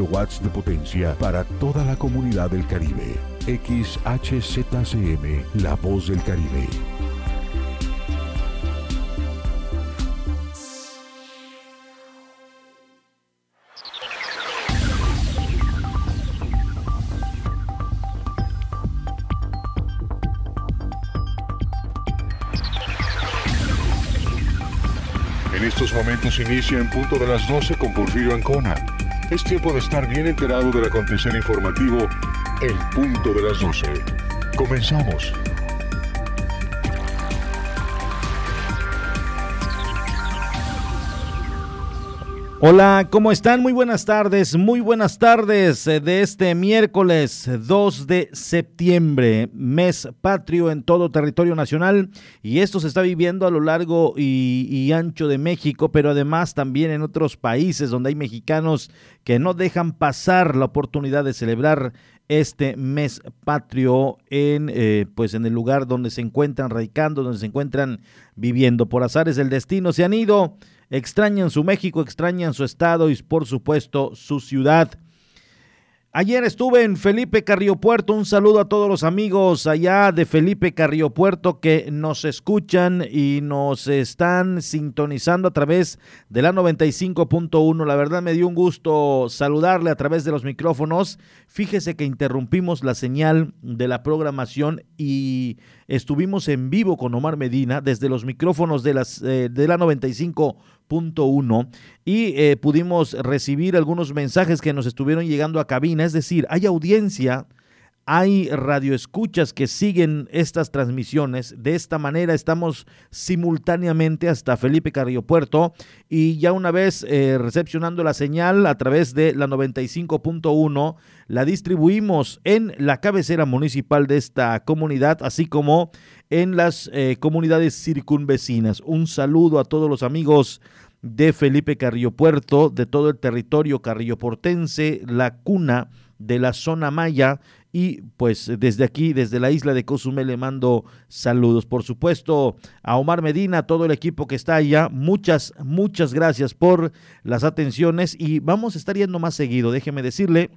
kilowatts de potencia para toda la comunidad del Caribe. XHZCM, La Voz del Caribe. En estos momentos inicia en punto de las 12 con Porfirio Ancona. Es tiempo de estar bien enterado del acontecer informativo en punto de las 12. Comenzamos. Hola, ¿cómo están? Muy buenas tardes, muy buenas tardes eh, de este miércoles 2 de septiembre, mes patrio en todo territorio nacional y esto se está viviendo a lo largo y, ancho de México, pero además también en otros países donde hay mexicanos que no dejan pasar la oportunidad de celebrar este mes patrio en eh, pues en el lugar donde se encuentran radicando, donde se encuentran viviendo. Por azares del destino se han ido extrañan su México, extrañan su estado y por supuesto su ciudad. Ayer estuve en Felipe Carrillo Puerto. Un saludo a todos los amigos allá de Felipe Carrillo Puerto que nos escuchan y nos están sintonizando a través de la 95.1. La verdad me dio un gusto saludarle a través de los micrófonos. Fíjese que interrumpimos la señal de la programación y estuvimos en vivo con Omar Medina desde los micrófonos de, las, eh, de la 95.1 y eh, pudimos recibir algunos mensajes que nos estuvieron llegando a cabina, es decir, hay audiencia hay radioescuchas que siguen estas transmisiones. De esta manera estamos simultáneamente hasta Felipe Carrillo Puerto y ya una vez eh, recepcionando la señal a través de la 95.1, la distribuimos en la cabecera municipal de esta comunidad, así como en las eh, comunidades circunvecinas. Un saludo a todos los amigos de Felipe Carrillo Puerto, de todo el territorio carrilloportense, la cuna de la zona maya y pues desde aquí, desde la isla de Cozumel, le mando saludos. Por supuesto, a Omar Medina, todo el equipo que está allá, muchas, muchas gracias por las atenciones y vamos a estar yendo más seguido. Déjeme decirle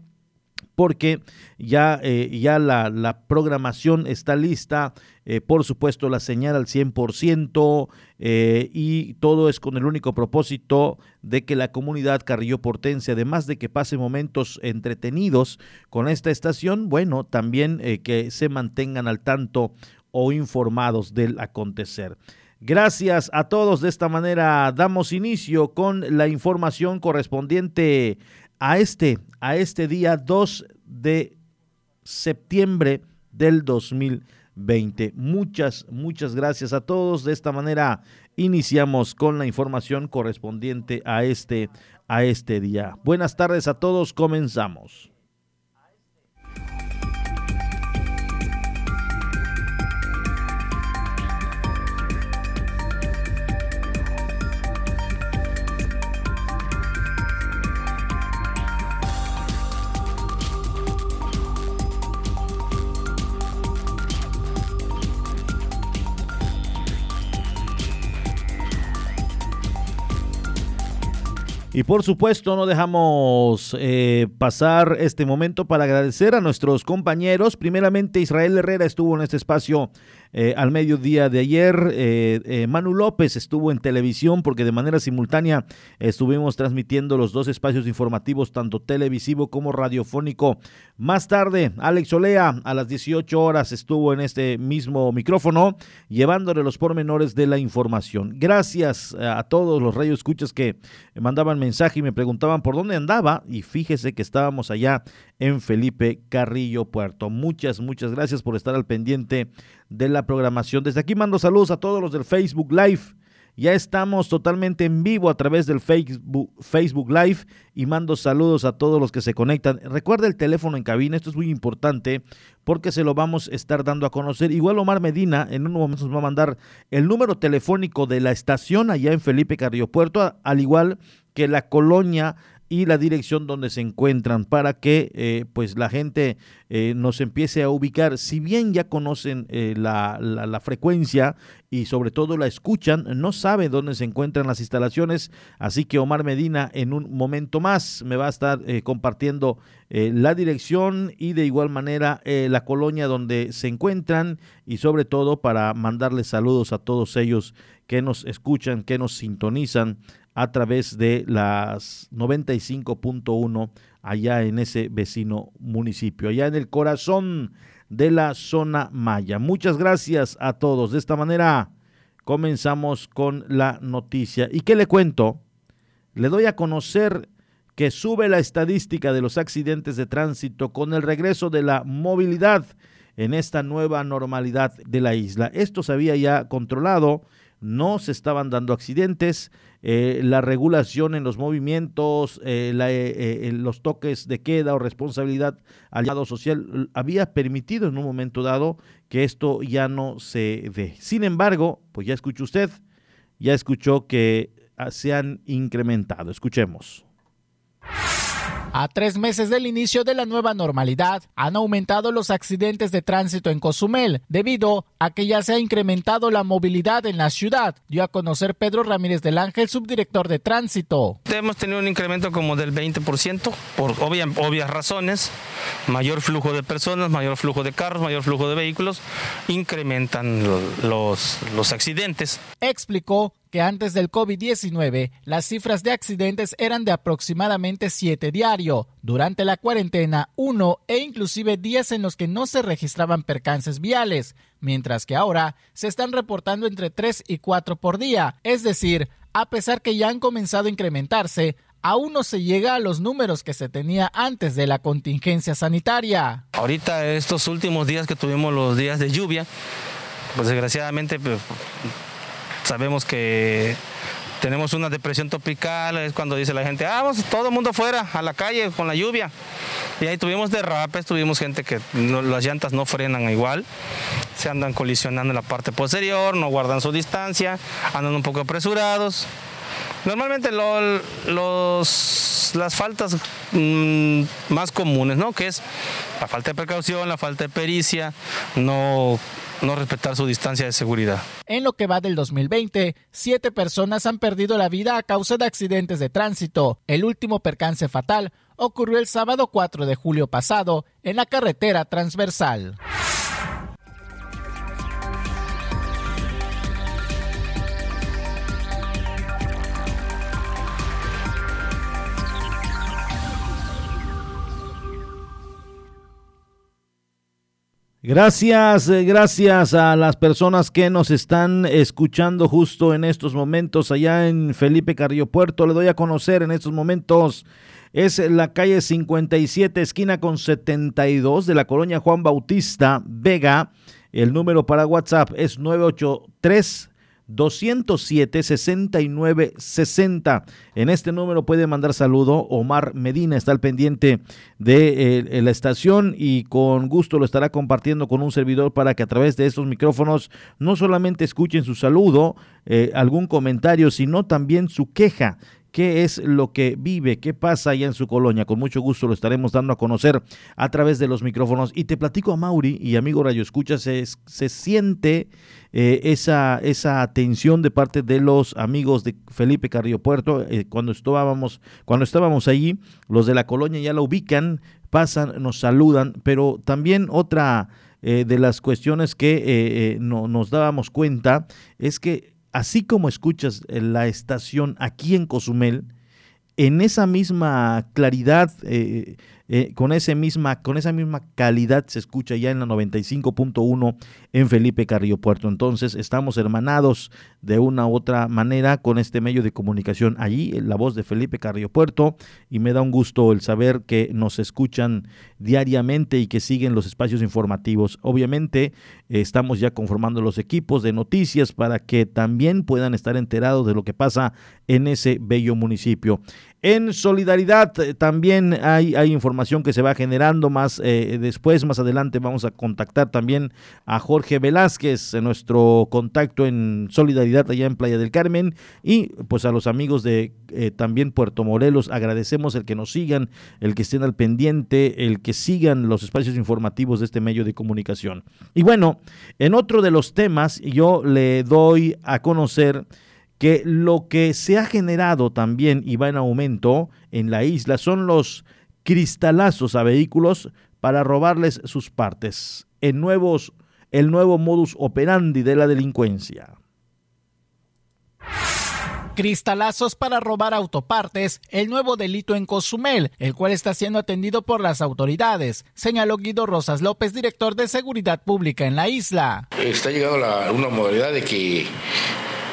porque ya, eh, ya la, la, programación está lista, eh, por supuesto la señal al 100% eh, y todo es con el único propósito de que la comunidad Carrillo Portense, además de que pase momentos entretenidos con esta estación, bueno, también eh, que se mantengan al tanto o informados del acontecer. Gracias a todos. De esta manera damos inicio con la información correspondiente a este, a este día 2 de septiembre del 2020. Muchas, muchas gracias a todos. De esta manera iniciamos con la información correspondiente a este, a este día. Buenas tardes a todos. Comenzamos. Y por supuesto no dejamos eh, pasar este momento para agradecer a nuestros compañeros. Primeramente Israel Herrera estuvo en este espacio eh, al mediodía de ayer. Eh, eh, Manu López estuvo en televisión porque de manera simultánea estuvimos transmitiendo los dos espacios informativos, tanto televisivo como radiofónico. Más tarde, Alex Olea a las 18 horas estuvo en este mismo micrófono llevándole los pormenores de la información. Gracias a todos los radios escuchas que mandaban mensaje y me preguntaban por dónde andaba y fíjese que estábamos allá en Felipe Carrillo Puerto. Muchas, muchas gracias por estar al pendiente de la programación. Desde aquí mando saludos a todos los del Facebook Live. Ya estamos totalmente en vivo a través del Facebook, Facebook Live y mando saludos a todos los que se conectan. Recuerda el teléfono en cabina, esto es muy importante porque se lo vamos a estar dando a conocer. Igual Omar Medina en un momento nos va a mandar el número telefónico de la estación allá en Felipe Carrillo Puerto, al igual que la colonia y la dirección donde se encuentran para que eh, pues la gente eh, nos empiece a ubicar. Si bien ya conocen eh, la, la, frecuencia y sobre todo la escuchan, no sabe dónde se encuentran las instalaciones. Así que Omar Medina en un momento más me va a estar compartiendo la dirección y de igual manera la colonia donde se encuentran y sobre todo para mandarles saludos a todos ellos que nos escuchan, que nos sintonizan a través de las 95.1 allá en ese vecino municipio, allá en el corazón de la zona maya. Muchas gracias a todos. De esta manera comenzamos con la noticia. ¿Y qué le cuento? Le doy a conocer que sube la estadística de los accidentes de tránsito con el regreso de la movilidad en esta nueva normalidad de la isla. Esto se había ya controlado no se estaban dando accidentes, eh, la regulación en los movimientos, eh, eh, los toques de queda o responsabilidad al lado social había permitido en un momento dado que esto ya no se dé. Sin embargo, pues ya escuchó usted, ya escuchó que ah, se han incrementado. Escuchemos. A tres meses del inicio de la nueva normalidad, han aumentado los accidentes de tránsito en Cozumel, debido a que ya se ha incrementado la movilidad en la ciudad, dio a conocer Pedro Ramírez del Ángel, subdirector de tránsito. Hemos tenido un incremento como del 20%, por obvias razones, mayor flujo de personas, mayor flujo de carros, mayor flujo de vehículos, incrementan los, los accidentes. Explicó que antes del COVID-19 las cifras de accidentes eran de aproximadamente 7 diario, durante la cuarentena 1 e inclusive días en los que no se registraban percances viales, mientras que ahora se están reportando entre 3 y 4 por día, es decir, a pesar que ya han comenzado a incrementarse, aún no se llega a los números que se tenía antes de la contingencia sanitaria. Ahorita estos últimos días que tuvimos los días de lluvia, pues desgraciadamente pues, Sabemos que tenemos una depresión tropical, es cuando dice la gente, ah, vamos todo el mundo fuera, a la calle con la lluvia. Y ahí tuvimos derrapes, tuvimos gente que las llantas no frenan igual, se andan colisionando en la parte posterior, no guardan su distancia, andan un poco apresurados. Normalmente los, las faltas mm, más comunes, ¿no? Que es la falta de precaución, la falta de pericia, no no respetar su distancia de seguridad. En lo que va del 2020, siete personas han perdido la vida a causa de accidentes de tránsito. El último percance fatal ocurrió el sábado 4 de julio pasado en la carretera transversal. Gracias, eh, gracias a las personas que nos están escuchando justo en estos momentos allá en Felipe Carrillo Puerto. Le doy a conocer en estos momentos. Es la calle 57, esquina con 72 de la colonia Juan Bautista Vega. El número para WhatsApp es 983 207 6960. En este número puede mandar saludo. Omar Medina está al pendiente de eh, la estación y con gusto lo estará compartiendo con un servidor para que a través de estos micrófonos no solamente escuchen su saludo, eh, algún comentario, sino también su queja qué es lo que vive, qué pasa allá en su colonia. Con mucho gusto lo estaremos dando a conocer a través de los micrófonos. Y te platico a Mauri y amigo Rayo Escucha, se, se siente eh, esa, esa atención de parte de los amigos de Felipe Carrillo Puerto. Eh, cuando, estábamos, cuando estábamos allí, los de la colonia ya la ubican, pasan, nos saludan, pero también otra... Eh, de las cuestiones que no, nos dábamos cuenta es que así como escuchas la estación aquí en Cozumel, en esa misma claridad, eh, eh, con, ese misma, con esa misma calidad se escucha ya en la 95.1 en Felipe Carrillo Puerto. Entonces estamos hermanados de una u otra manera con este medio de comunicación allí, la voz de Felipe Carrillo Puerto, y me da un gusto el saber que nos escuchan diariamente y que siguen los espacios informativos. Obviamente estamos ya conformando los equipos de noticias para que también puedan estar enterados de lo que pasa en ese bello municipio. En solidaridad eh, también hay, información que se va generando más eh, después, más adelante vamos a contactar también a Jorge Velázquez, nuestro contacto en solidaridad allá en Playa del Carmen y pues a los amigos de eh, también Puerto Morelos agradecemos el que nos sigan, el que estén al pendiente, el que sigan los espacios informativos de este medio de comunicación. Y bueno, en otro de los temas yo le doy a conocer que lo que se ha generado también y va en aumento en la isla son los cristalazos a vehículos para robarles sus partes, en nuevos, el nuevo modus operandi de la delincuencia. Cristalazos para robar autopartes, el nuevo delito en Cozumel, el cual está siendo atendido por las autoridades, señaló Guido Rosas López, director de Seguridad Pública en la isla. Está llegando la, una modalidad de que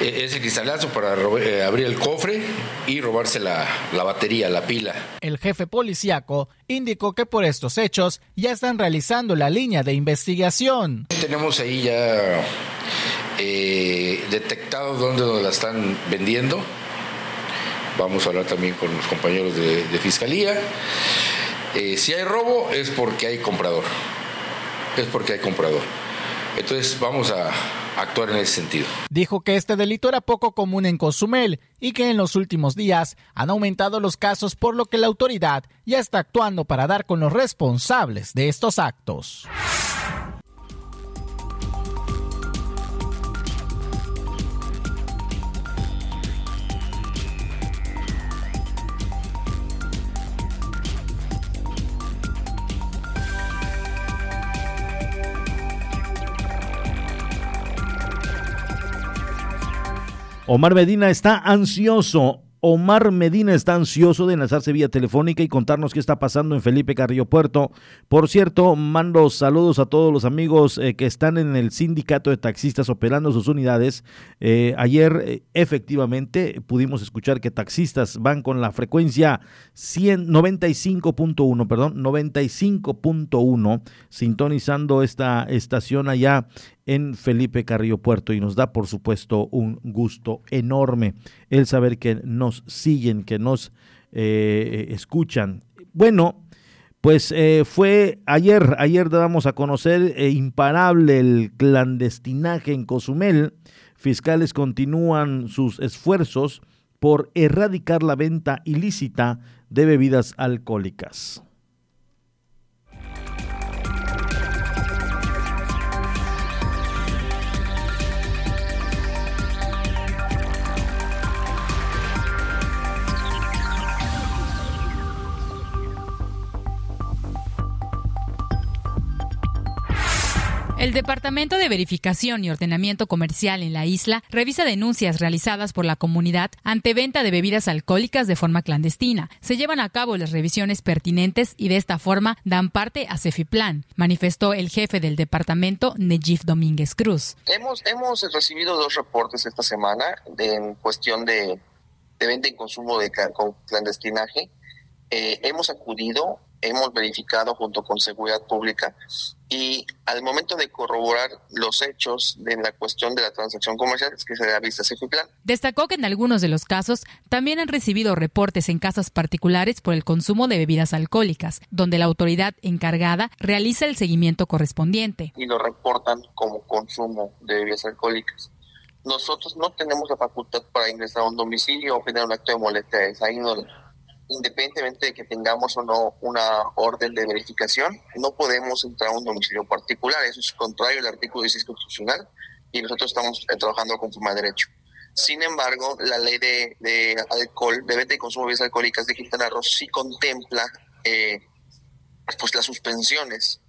ese cristalazo para eh, abrir el cofre y robarse la, la, batería, la pila. El jefe policíaco indicó que por estos hechos ya están realizando la línea de investigación. Tenemos ahí ya eh, detectado dónde la están vendiendo. Vamos a hablar también con los compañeros de, de fiscalía. Eh, si hay robo es porque hay comprador. Es porque hay comprador. Entonces vamos a, actuar en ese sentido. Dijo que este delito era poco común en Cozumel y que en los últimos días han aumentado los casos por lo que la autoridad ya está actuando para dar con los responsables de estos actos. Omar Medina está ansioso. Omar Medina está ansioso de enlazarse vía telefónica y contarnos qué está pasando en Felipe Carrillo Puerto. Por cierto, mando saludos a todos los amigos eh, que están en el sindicato de taxistas operando sus unidades. Eh, ayer, eh, efectivamente, pudimos escuchar que taxistas van con la frecuencia 95.1, perdón, 95.1, sintonizando esta estación allá en Felipe Carrillo Puerto y nos da por supuesto un gusto enorme el saber que nos siguen, que nos eh, escuchan. Bueno, pues eh, fue ayer, ayer damos a conocer eh, imparable el clandestinaje en Cozumel. Fiscales continúan sus esfuerzos por erradicar la venta ilícita de bebidas alcohólicas. El Departamento de Verificación y Ordenamiento Comercial en la isla revisa denuncias realizadas por la comunidad ante venta de bebidas alcohólicas de forma clandestina. Se llevan a cabo las revisiones pertinentes y de esta forma dan parte a Cefiplan, manifestó el jefe del departamento, Nejif Domínguez Cruz. Hemos, hemos recibido dos reportes esta semana en cuestión de, venta y consumo de clandestinaje. Eh, hemos acudido hemos verificado junto con Seguridad Pública y al momento de corroborar los hechos de la cuestión de la transacción comercial es que se da vista plan. Destacó que en algunos de los casos también han recibido reportes en casas particulares por el consumo de bebidas alcohólicas, donde la autoridad encargada realiza el seguimiento correspondiente. Y lo reportan como consumo de bebidas alcohólicas. Nosotros no tenemos la facultad para ingresar a un domicilio o generar un acto de molestia de esa índole independientemente de que tengamos o no una orden de verificación, no podemos entrar a un domicilio particular. Eso es contrario al artículo 16 constitucional y nosotros estamos eh, trabajando conforme a derecho. Sin embargo, la ley de, alcohol, de venta y consumo de bebidas alcohólicas de Quintana Roo sí contempla eh, pues las suspensiones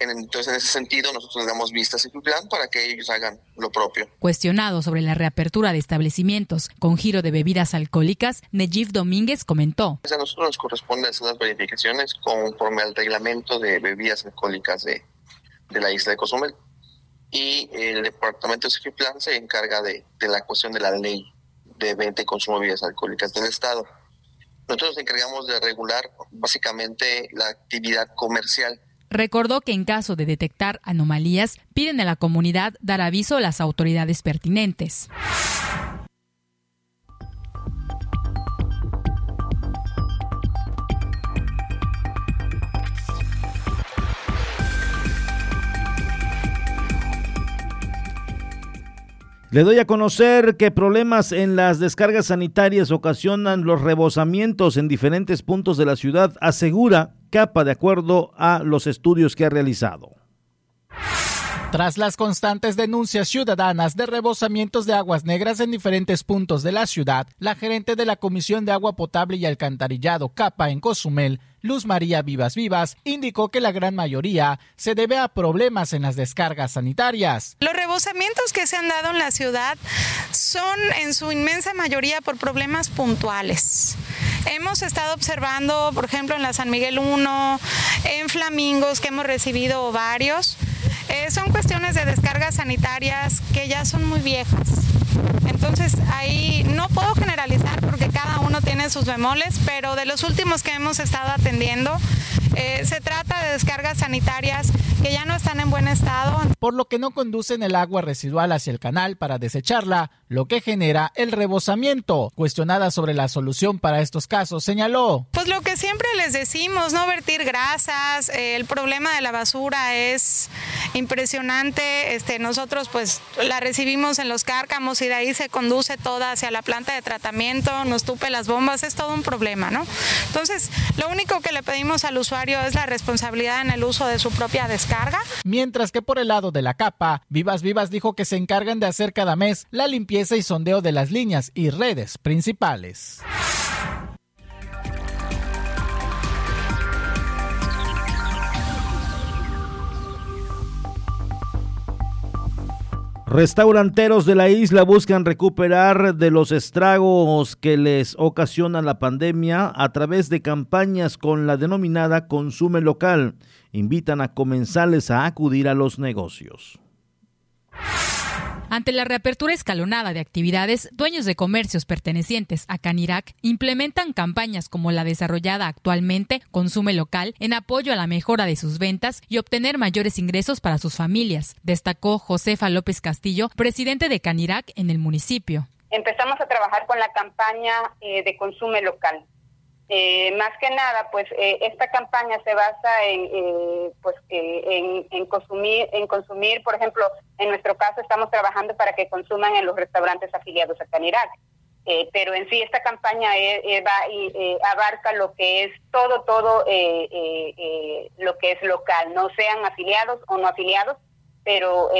entonces, en ese sentido, nosotros le damos vistas a plan para que ellos hagan lo propio. Cuestionado sobre la reapertura de establecimientos con giro de bebidas alcohólicas, Nejif Domínguez comentó. A nosotros nos corresponde hacer las verificaciones conforme al reglamento de bebidas alcohólicas de, de la isla de Cozumel. Y el departamento de Cifiplan se encarga de, de la cuestión de la ley de venta y consumo de bebidas alcohólicas del Estado. Nosotros nos encargamos de regular básicamente la actividad comercial Recordó que en caso de detectar anomalías, piden a la comunidad dar aviso a las autoridades pertinentes. Le doy a conocer que problemas en las descargas sanitarias ocasionan los rebosamientos en diferentes puntos de la ciudad, asegura Capa de acuerdo a los estudios que ha realizado. Tras las constantes denuncias ciudadanas de rebosamientos de aguas negras en diferentes puntos de la ciudad, la gerente de la Comisión de Agua Potable y Alcantarillado CAPA en Cozumel, Luz María Vivas Vivas, indicó que la gran mayoría se debe a problemas en las descargas sanitarias. Los rebosamientos que se han dado en la ciudad son en su inmensa mayoría por problemas puntuales. Hemos estado observando, por ejemplo, en la San Miguel 1, en Flamingos, que hemos recibido varios eh, son cuestiones de descargas sanitarias que ya son muy viejas. Entonces ahí no puedo generalizar porque cada uno tiene sus bemoles, pero de los últimos que hemos estado atendiendo, eh, se trata de descargas sanitarias que ya no están en buen estado. Por lo que no conducen el agua residual hacia el canal para desecharla, lo que genera el rebosamiento. Cuestionada sobre la solución para estos casos, señaló. Pues lo que siempre les decimos, no vertir grasas, eh, el problema de la basura es impresionante. Este, nosotros pues la recibimos en los cárcamos y de ahí se conduce toda hacia la planta de tratamiento, nos tupe las bombas, es todo un problema, ¿no? Entonces, lo único que le pedimos al usuario es la responsabilidad en el uso de su propia descarga. Mientras que por el lado de la capa, Vivas Vivas dijo que se encargan de hacer cada mes la limpieza y sondeo de las líneas y redes principales. Restauranteros de la isla buscan recuperar de los estragos que les ocasiona la pandemia a través de campañas con la denominada Consume Local. Invitan a comensales a acudir a los negocios. Ante la reapertura escalonada de actividades, dueños de comercios pertenecientes a Canirac implementan campañas como la desarrollada actualmente Consume Local en apoyo a la mejora de sus ventas y obtener mayores ingresos para sus familias, destacó Josefa López Castillo, presidente de Canirac en el municipio. Empezamos a trabajar con la campaña eh, de Consume Local eh, más que nada, pues eh, esta campaña se basa en, eh, pues, en, consumir, en consumir, por ejemplo, en nuestro caso estamos trabajando para que consuman en los restaurantes afiliados a Canirac. pero en sí esta campaña va y abarca lo que es todo, todo lo que es local, no sean afiliados o no afiliados, pero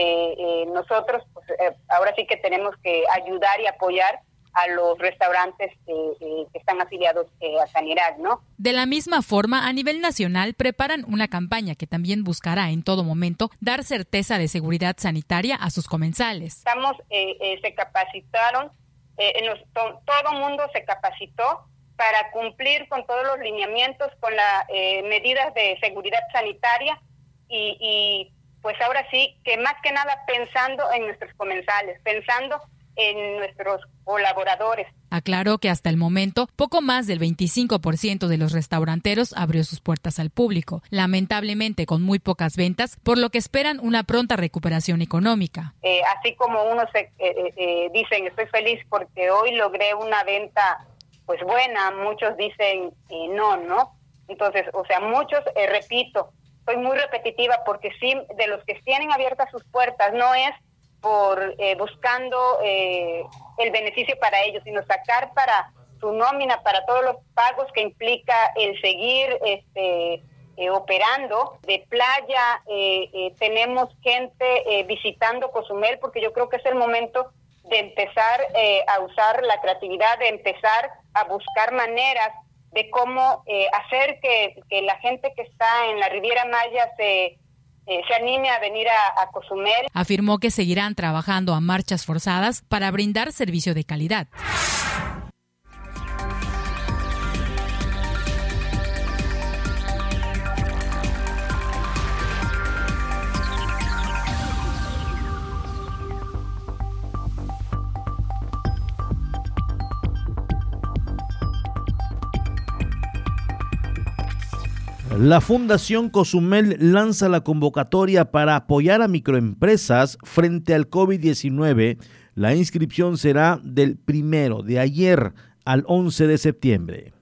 nosotros pues, ahora sí que tenemos que ayudar y apoyar a los restaurantes eh, eh, que están afiliados eh, a Sanidad, ¿no? De la misma forma, a nivel nacional preparan una campaña que también buscará en todo momento dar certeza de seguridad sanitaria a sus comensales. Estamos, se capacitaron, todo mundo se capacitó para cumplir con todos los lineamientos, con las medidas de seguridad sanitaria y, y pues ahora sí que más que nada pensando en nuestros comensales, pensando en nuestros colaboradores. Aclaró que hasta el momento poco más del 25% de los restauranteros abrió sus puertas al público, lamentablemente con muy pocas ventas, por lo que esperan una pronta recuperación económica. Eh, así como unos se, eh, eh, dicen estoy feliz porque hoy logré una venta pues buena, muchos dicen no, ¿no? Entonces, o sea, muchos, repito, soy muy repetitiva porque sí, de los que tienen abiertas sus puertas, no es por eh, buscando eh, el beneficio para ellos, sino sacar para su nómina, para todos los pagos que implica el seguir este, eh, operando. De playa tenemos gente visitando Cozumel porque yo creo que es el momento de empezar a usar la creatividad, de empezar a buscar maneras de cómo hacer que, que la gente que está en la Riviera Maya se eh, se anime a venir a, a Cozumel. Afirmó que seguirán trabajando a marchas forzadas para brindar servicio de calidad. La Fundación Cozumel lanza la convocatoria para apoyar a microempresas frente al COVID-19. La inscripción será del primero de ayer al 11 de septiembre.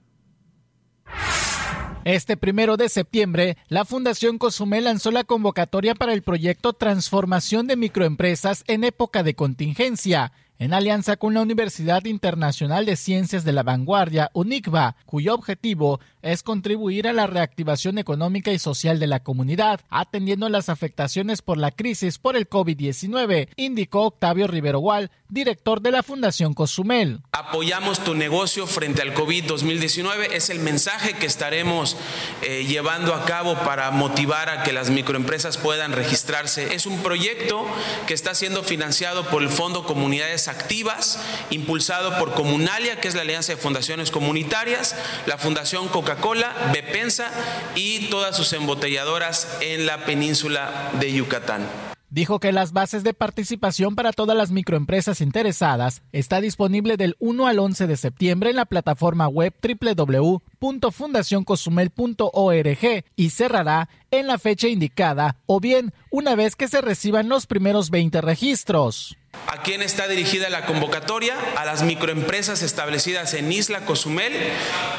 Este primero de septiembre, la Fundación Cozumel lanzó la convocatoria para el proyecto Transformación de Microempresas en época de contingencia en alianza con la Universidad Internacional de Ciencias de la Vanguardia, UNICVA, cuyo objetivo es contribuir a la reactivación económica y social de la comunidad, atendiendo las afectaciones por la crisis por el COVID-19, indicó Octavio Rivero Gual, director de la Fundación Cozumel. Apoyamos tu negocio frente al COVID-2019, es el mensaje que estaremos eh, llevando a cabo para motivar a que las microempresas puedan registrarse. Es un proyecto que está siendo financiado por el Fondo Comunidades activas, impulsado por Comunalia, que es la Alianza de Fundaciones Comunitarias, la Fundación Coca-Cola, Bepensa y todas sus embotelladoras en la península de Yucatán. Dijo que las bases de participación para todas las microempresas interesadas está disponible del 1 al 11 de septiembre en la plataforma web www.fundacioncosumel.org y cerrará en la fecha indicada o bien una vez que se reciban los primeros 20 registros. ¿A quién está dirigida la convocatoria? A las microempresas establecidas en Isla Cozumel,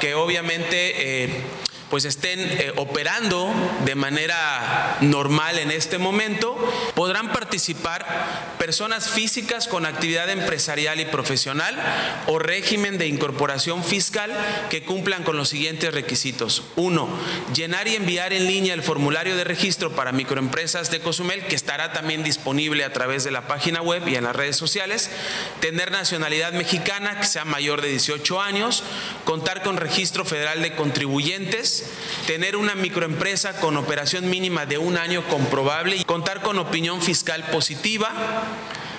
que obviamente eh, pues estén eh, operando de manera normal en este momento, podrán participar personas físicas con actividad empresarial y profesional o régimen de incorporación fiscal que cumplan con los siguientes requisitos. Uno, llenar y enviar en línea el formulario de registro para microempresas de Cozumel, que estará también disponible a través de la página web y en las redes sociales. Tener nacionalidad mexicana, que sea mayor de 18 años. Contar con registro federal de contribuyentes tener una microempresa con operación mínima de un año comprobable y contar con opinión fiscal positiva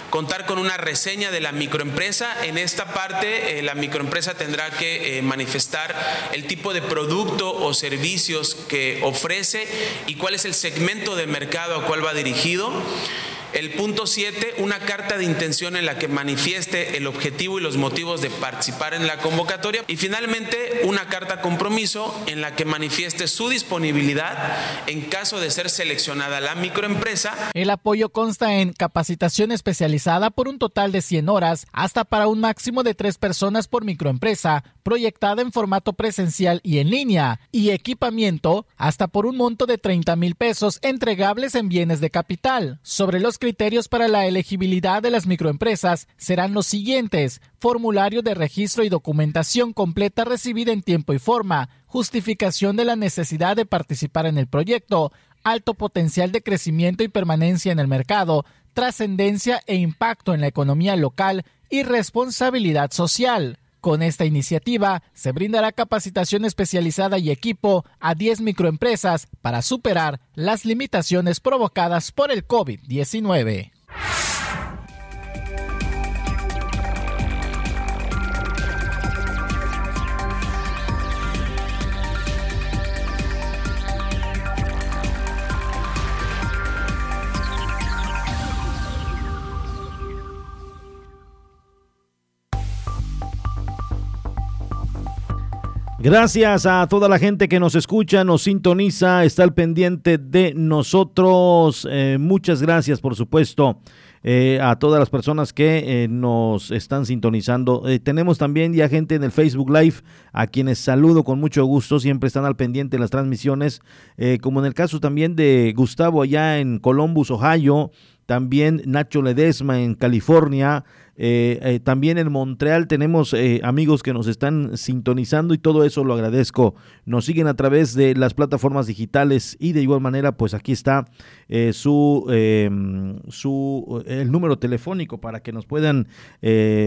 contar con una reseña de la microempresa. En esta parte, eh, la microempresa tendrá que eh, manifestar el tipo de producto o servicios que ofrece y cuál es el segmento de mercado a cual va dirigido. El punto 7, una carta de intención en la que manifieste el objetivo y los motivos de participar en la convocatoria. Y finalmente, una carta compromiso en la que manifieste su disponibilidad en caso de ser seleccionada la microempresa. El apoyo consta en capacitación especializada por un total de 100 horas, hasta para un máximo de tres personas por microempresa, proyectada en formato presencial y en línea, y equipamiento hasta por un monto de 30 mil pesos entregables en bienes de capital. Sobre los criterios para la elegibilidad de las microempresas serán los siguientes. Formulario de registro y documentación completa recibida en tiempo y forma, justificación de la necesidad de participar en el proyecto, alto potencial de crecimiento y permanencia en el mercado, trascendencia e impacto en la economía local y responsabilidad social. Con esta iniciativa se brindará capacitación especializada y equipo a 10 microempresas para superar las limitaciones provocadas por el COVID-19. Gracias a toda la gente que nos escucha, nos sintoniza, está al pendiente de nosotros. Eh, muchas gracias, por supuesto, eh, a todas las personas que eh, nos están sintonizando. tenemos también ya gente en el Facebook Live, a quienes saludo con mucho gusto, siempre están al pendiente de las transmisiones, como en el caso también de Gustavo allá en Columbus, Ohio, también Nacho Ledesma en California, eh, eh, también en Montreal tenemos eh, amigos que nos están sintonizando y todo eso lo agradezco. Nos siguen a través de las plataformas digitales y de igual manera, pues aquí está su, em, su el número telefónico para que nos puedan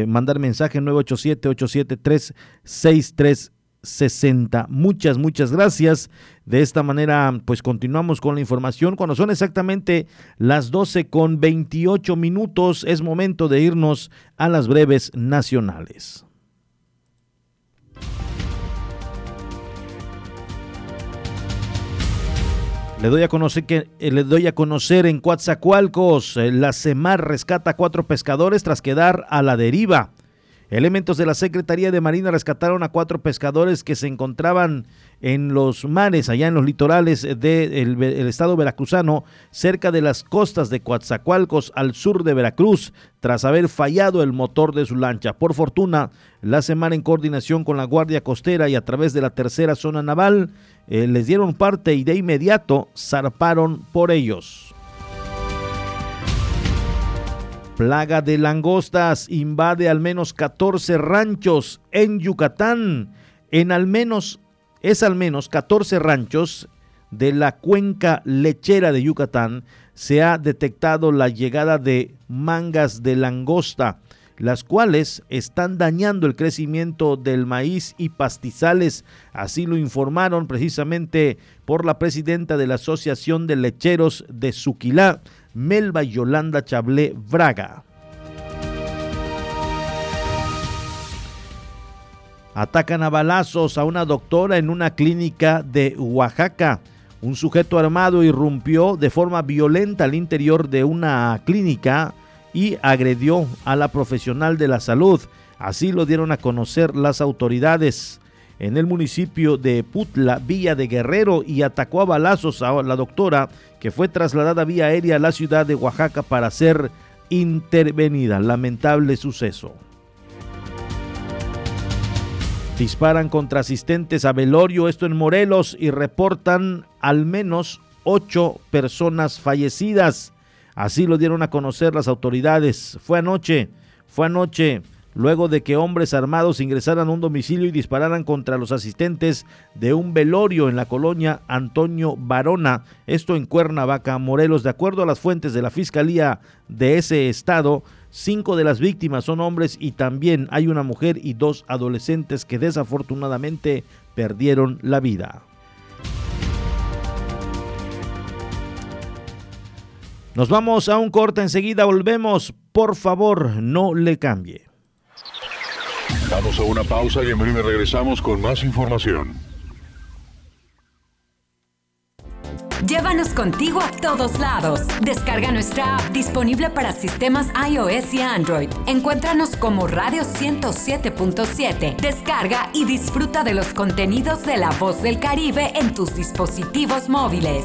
mandar mensaje 987 873 63 60. Muchas, muchas gracias. De esta manera, pues continuamos con la información. Cuando son exactamente las 12 con 28 minutos, es momento de irnos a las breves nacionales. Le doy a conocer que eh, le doy a conocer en Coatzacoalcos, eh, la CEMAR rescata cuatro pescadores tras quedar a la deriva. Elementos de la Secretaría de Marina rescataron a cuatro pescadores que se encontraban en los mares, allá en los litorales del estado veracruzano, cerca de las costas de Coatzacoalcos, al sur de Veracruz, tras haber fallado el motor de su lancha. Por fortuna, la semana en coordinación con la Guardia Costera y a través de la tercera zona naval, eh, les dieron parte y de inmediato zarparon por ellos. Plaga de langostas invade al menos 14 ranchos en Yucatán. En al menos, es al menos 14 ranchos de la cuenca lechera de Yucatán se ha detectado la llegada de mangas de langosta, las cuales están dañando el crecimiento del maíz y pastizales. Así lo informaron precisamente por la presidenta de la Asociación de Lecheros de Suquilá, Melba Yolanda Chablé Braga. Atacan a balazos a una doctora en una clínica de Oaxaca. Un sujeto armado irrumpió de forma violenta al interior de una clínica y agredió a la profesional de la salud. Así lo dieron a conocer las autoridades en el municipio de Putla, Villa de Guerrero, y atacó a balazos a la doctora que fue trasladada vía aérea a la ciudad de Oaxaca para ser intervenida. Lamentable suceso. Disparan contra asistentes a velorio, esto en Morelos, y reportan al menos ocho personas fallecidas. Así lo dieron a conocer las autoridades. Fue anoche, fue anoche luego de que hombres armados ingresaran a un domicilio y dispararan contra los asistentes de un velorio en la colonia Antonio Barona, esto en Cuernavaca, Morelos. De acuerdo a las fuentes de la Fiscalía de ese estado, cinco de las víctimas son hombres y también hay una mujer y dos adolescentes que desafortunadamente perdieron la vida. Nos vamos a un corte, enseguida volvemos. Por favor, no le cambie. Damos a una pausa y en breve regresamos con más información. Llévanos contigo a todos lados. Descarga nuestra app disponible para sistemas iOS y Android. Encuéntranos como Radio 107.7. Descarga y disfruta de los contenidos de La Voz del Caribe en tus dispositivos móviles.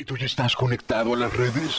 ¿Y tú ya estás conectado a las redes?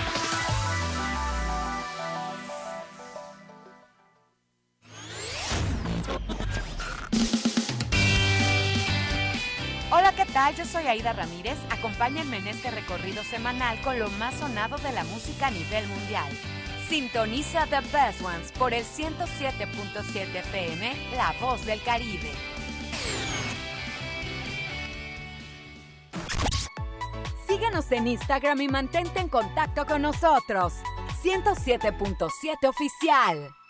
Yo soy Aida Ramírez. Acompáñenme en este recorrido semanal con lo más sonado de la música a nivel mundial. Sintoniza The Best Ones por el 107.7 FM, La Voz del Caribe. Síguenos en Instagram y mantente en contacto con nosotros. 107.7 Oficial.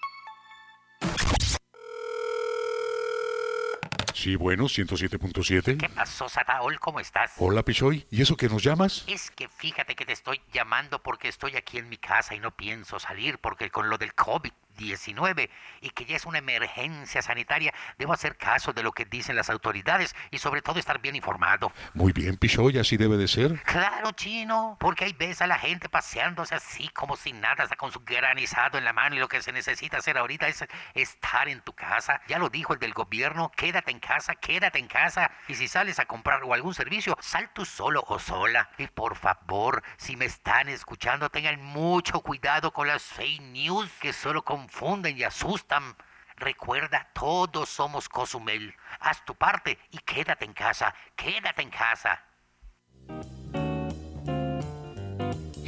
Sí, bueno, 107.7. ¿Qué pasó, Sadaol? ¿Cómo estás? Hola, Pichoy. ¿Y eso que nos llamas? Es que fíjate que te estoy llamando porque estoy aquí en mi casa y no pienso salir porque con lo del COVID COVID-19 y que ya es una emergencia sanitaria, debo hacer caso de lo que dicen las autoridades y sobre todo estar bien informado. Muy bien, Pichoy, así debe de ser. Claro, chino, porque ahí ves a la gente paseándose así como sin nada, hasta con su granizado en la mano y lo que se necesita hacer ahorita es estar en tu casa. Ya lo dijo el del gobierno, quédate en casa, quédate en casa. Y si sales a comprar o algún servicio, sal tú solo o sola. Y por favor, si me están escuchando, tengan mucho cuidado con las fake news que solo confunden y asustan. Recuerda, todos somos Cozumel. Haz tu parte y quédate en casa, quédate en casa.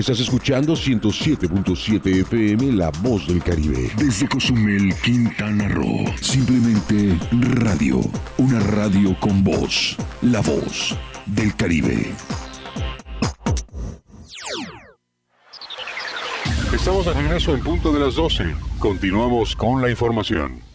Estás escuchando 107.7 FM La Voz del Caribe. Desde Cozumel, Quintana Roo. Simplemente radio. Una radio con voz. La Voz del Caribe. Estamos de regreso en punto de las 12. Continuamos con la información.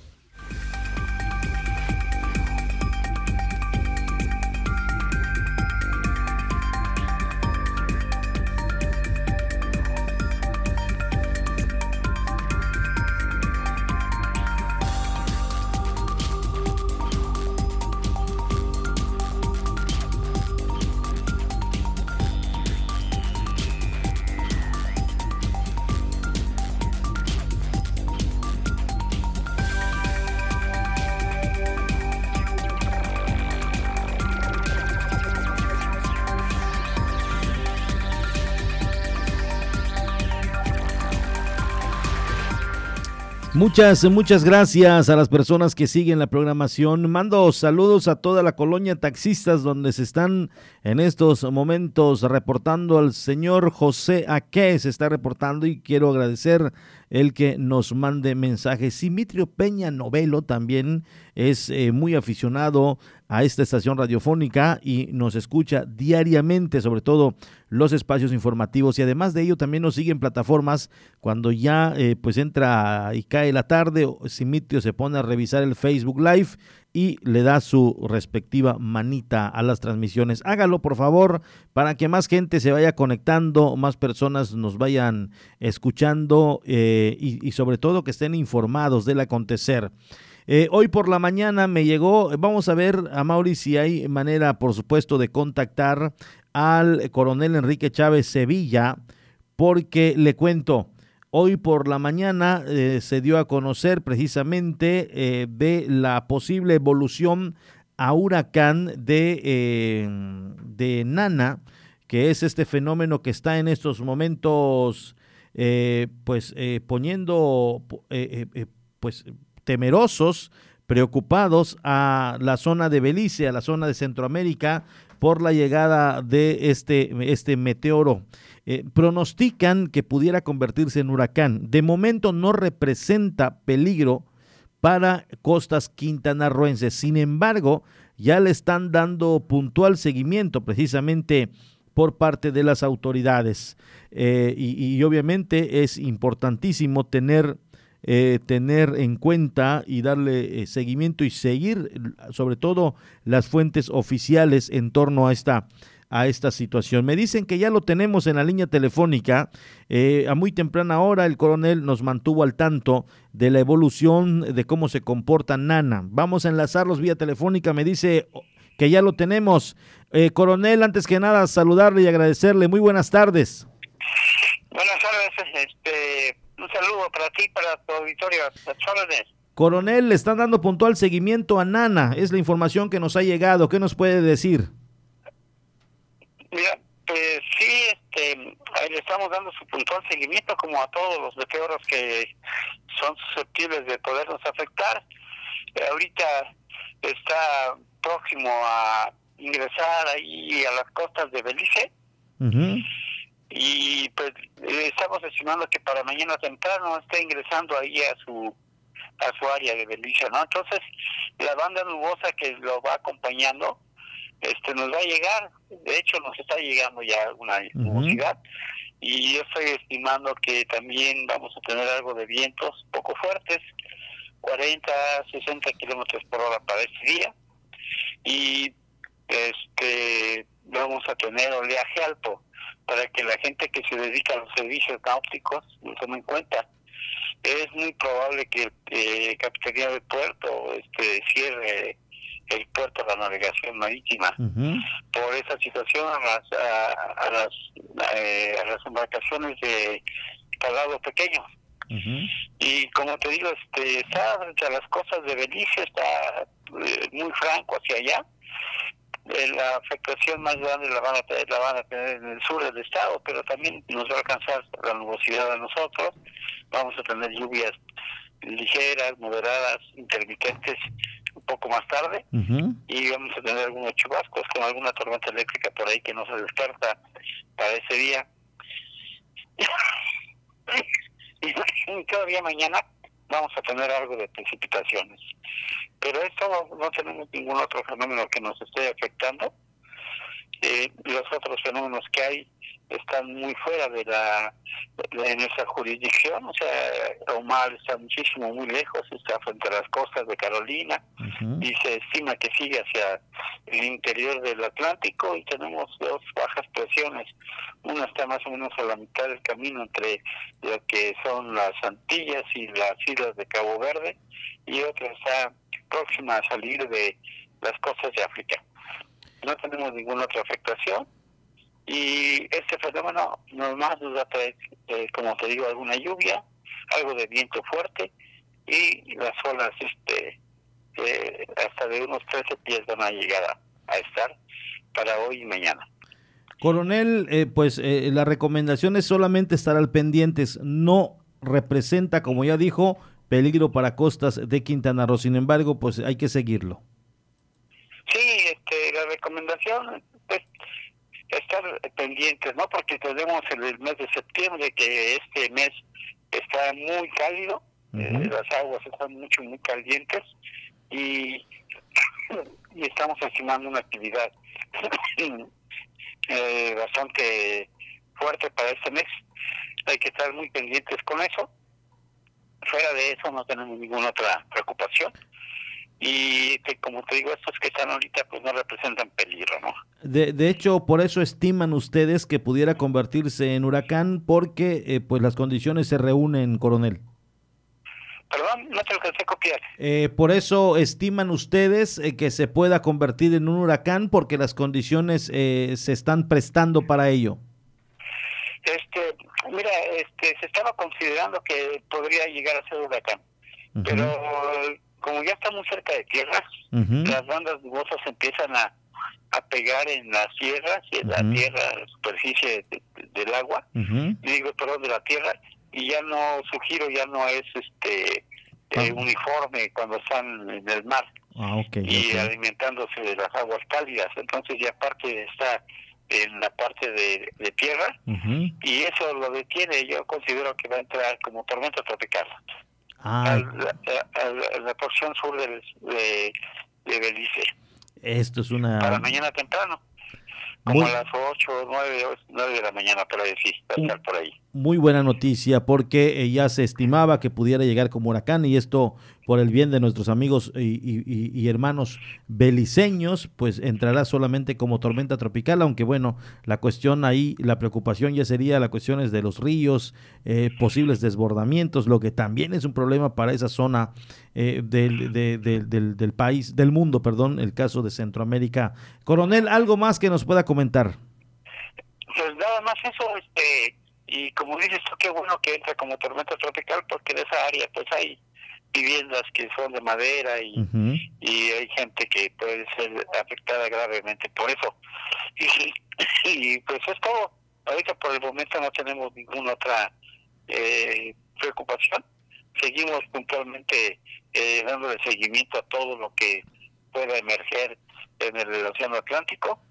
Muchas, muchas gracias a las personas que siguen la programación. Mando saludos a toda la colonia taxistas donde se están en estos momentos reportando al señor José Aque, se está reportando y quiero agradecer el que nos mande mensajes. Simitrio Peña Novelo también es eh, muy aficionado a esta estación radiofónica y nos escucha diariamente, sobre todo los espacios informativos y además de ello también nos sigue en plataformas cuando ya eh, pues entra y cae la tarde, Simitrio se pone a revisar el Facebook Live y le da su respectiva manita a las transmisiones. Hágalo por favor para que más gente se vaya conectando, más personas nos vayan escuchando eh, y, sobre todo que estén informados del acontecer. Eh, hoy por la mañana me llegó, vamos a ver a Mauri si hay manera, por supuesto, de contactar al coronel Enrique Chávez Sevilla, porque le cuento, Hoy por la mañana eh, se dio a conocer precisamente eh, de la posible evolución a huracán de, de Nana, que es este fenómeno que está en estos momentos pues poniendo pues temerosos, preocupados a la zona de Belice, a la zona de Centroamérica, por la llegada de este, este meteoro. Eh, pronostican que pudiera convertirse en huracán. De momento no representa peligro para costas quintanarroenses. Sin embargo, ya le están dando puntual seguimiento precisamente por parte de las autoridades. Eh, y, obviamente es importantísimo tener, eh, tener en cuenta y darle seguimiento y seguir sobre todo las fuentes oficiales en torno a esta a esta situación. Me dicen que ya lo tenemos en la línea telefónica. Eh, a muy temprana hora el coronel nos mantuvo al tanto de la evolución de cómo se comporta Nana. Vamos a enlazarlos vía telefónica. Me dice que ya lo tenemos. Eh, coronel, antes que nada, saludarle y agradecerle. Muy buenas tardes. Buenas tardes. Este, un saludo para ti, para tu auditorio. Coronel, le están dando puntual seguimiento a Nana. Es la información que nos ha llegado. ¿Qué nos puede decir? Mira, pues sí, este, le estamos dando su puntual seguimiento como a todos los meteoros que son susceptibles de podernos afectar. Ahorita está próximo a ingresar ahí a las costas de Belice. Y pues estamos estimando que para mañana temprano esté ingresando ahí a su a su área de Belice, ¿no? Entonces, la banda nubosa que lo va acompañando, este nos va a llegar, de hecho nos está llegando ya una nubosidad, y yo estoy estimando que también vamos a tener algo de vientos poco fuertes, 40, 60 kilómetros por hora para este día, y este vamos a tener oleaje alto para que la gente que se dedica a los servicios náuticos lo tome en cuenta. Es muy probable que eh, Capitanía del Puerto este, cierre el puerto a la navegación marítima. Por esa situación a las a, las eh, a las embarcaciones de calado pequeño. Y como te digo este está frente a las costas de Belice está eh, muy franco hacia allá la afectación más grande la van a tener, la van a tener en el sur del estado, pero también nos va a alcanzar la nubosidad a nosotros. Vamos a tener lluvias ligeras, moderadas, intermitentes un poco más tarde y vamos a tener algunos chubascos con alguna tormenta eléctrica por ahí que no se descarta para ese día. y todavía mañana vamos a tener algo de precipitaciones. Pero esto no, tenemos ningún otro fenómeno que nos esté afectando. Eh, los otros fenómenos que hay están muy fuera de la de nuestra jurisdicción, o sea, Omar está muchísimo, muy lejos, está frente a las costas de Carolina y se estima que sigue hacia el interior del Atlántico y tenemos dos bajas presiones. Una está más o menos a la mitad del camino entre lo que son las Antillas y las islas de Cabo Verde y otra está próxima a salir de las costas de África. No tenemos ninguna otra afectación y este fenómeno normal nos va a traer, eh, como te digo, alguna lluvia, algo de viento fuerte y las olas este, eh, hasta de unos 13 pies van a llegar a, estar para hoy y mañana. Coronel, eh, pues la recomendación es solamente estar al pendientes, no representa, como ya dijo, peligro para costas de Quintana Roo, sin embargo, pues hay que seguirlo. Sí, este, la recomendación estar pendientes, ¿no? Porque tenemos el, mes de septiembre, que este mes está muy cálido, eh, las aguas están mucho, muy calientes y, y estamos estimando una actividad eh, bastante fuerte para este mes. Hay que estar muy pendientes con eso. Fuera de eso no tenemos ninguna otra preocupación y como te digo, estos que están ahorita pues no representan peligro, ¿no? De, de hecho, por eso estiman ustedes que pudiera convertirse en huracán porque eh, pues las condiciones se reúnen, coronel. Perdón, no te alcancé a copiar. Eh, por eso estiman ustedes eh, que se pueda convertir en un huracán porque las condiciones se están prestando para ello. Este, mira, este, se estaba considerando que podría llegar a ser huracán, pero como ya está muy cerca de tierra, las bandas nubosas empiezan a, a pegar en las tierras, en la tierra, la superficie del agua, digo, perdón, de la tierra, y ya no, su giro ya no es este eh, uniforme cuando están en el mar. Ah, y alimentándose de las aguas cálidas, entonces ya parte está en la parte de, tierra y eso lo detiene, yo considero que va a entrar como tormenta tropical. Ah. a, la porción sur de, de, Belice. Esto es una... Para mañana temprano, como a las 8 o 9, de la mañana, ahí, sí, estar por ahí muy buena noticia porque eh, ya se estimaba que pudiera llegar como huracán y esto por el bien de nuestros amigos y, hermanos beliceños, pues entrará solamente como tormenta tropical, aunque bueno, la cuestión ahí, la preocupación ya sería las cuestiones de los ríos, eh, posibles desbordamientos, lo que también es un problema para esa zona eh, del, del, del país, del mundo, perdón, el caso de Centroamérica. Coronel, ¿algo más que nos pueda comentar? Pues nada más eso, este y como dices tú, qué bueno que entra como tormenta tropical porque en esa área pues hay viviendas que son de madera y, y hay gente que puede ser afectada gravemente por eso. Y, y pues es todo. Ahorita por el momento no tenemos ninguna otra eh, preocupación. Seguimos puntualmente eh, dándole seguimiento a todo lo que pueda emerger en el Océano Atlántico.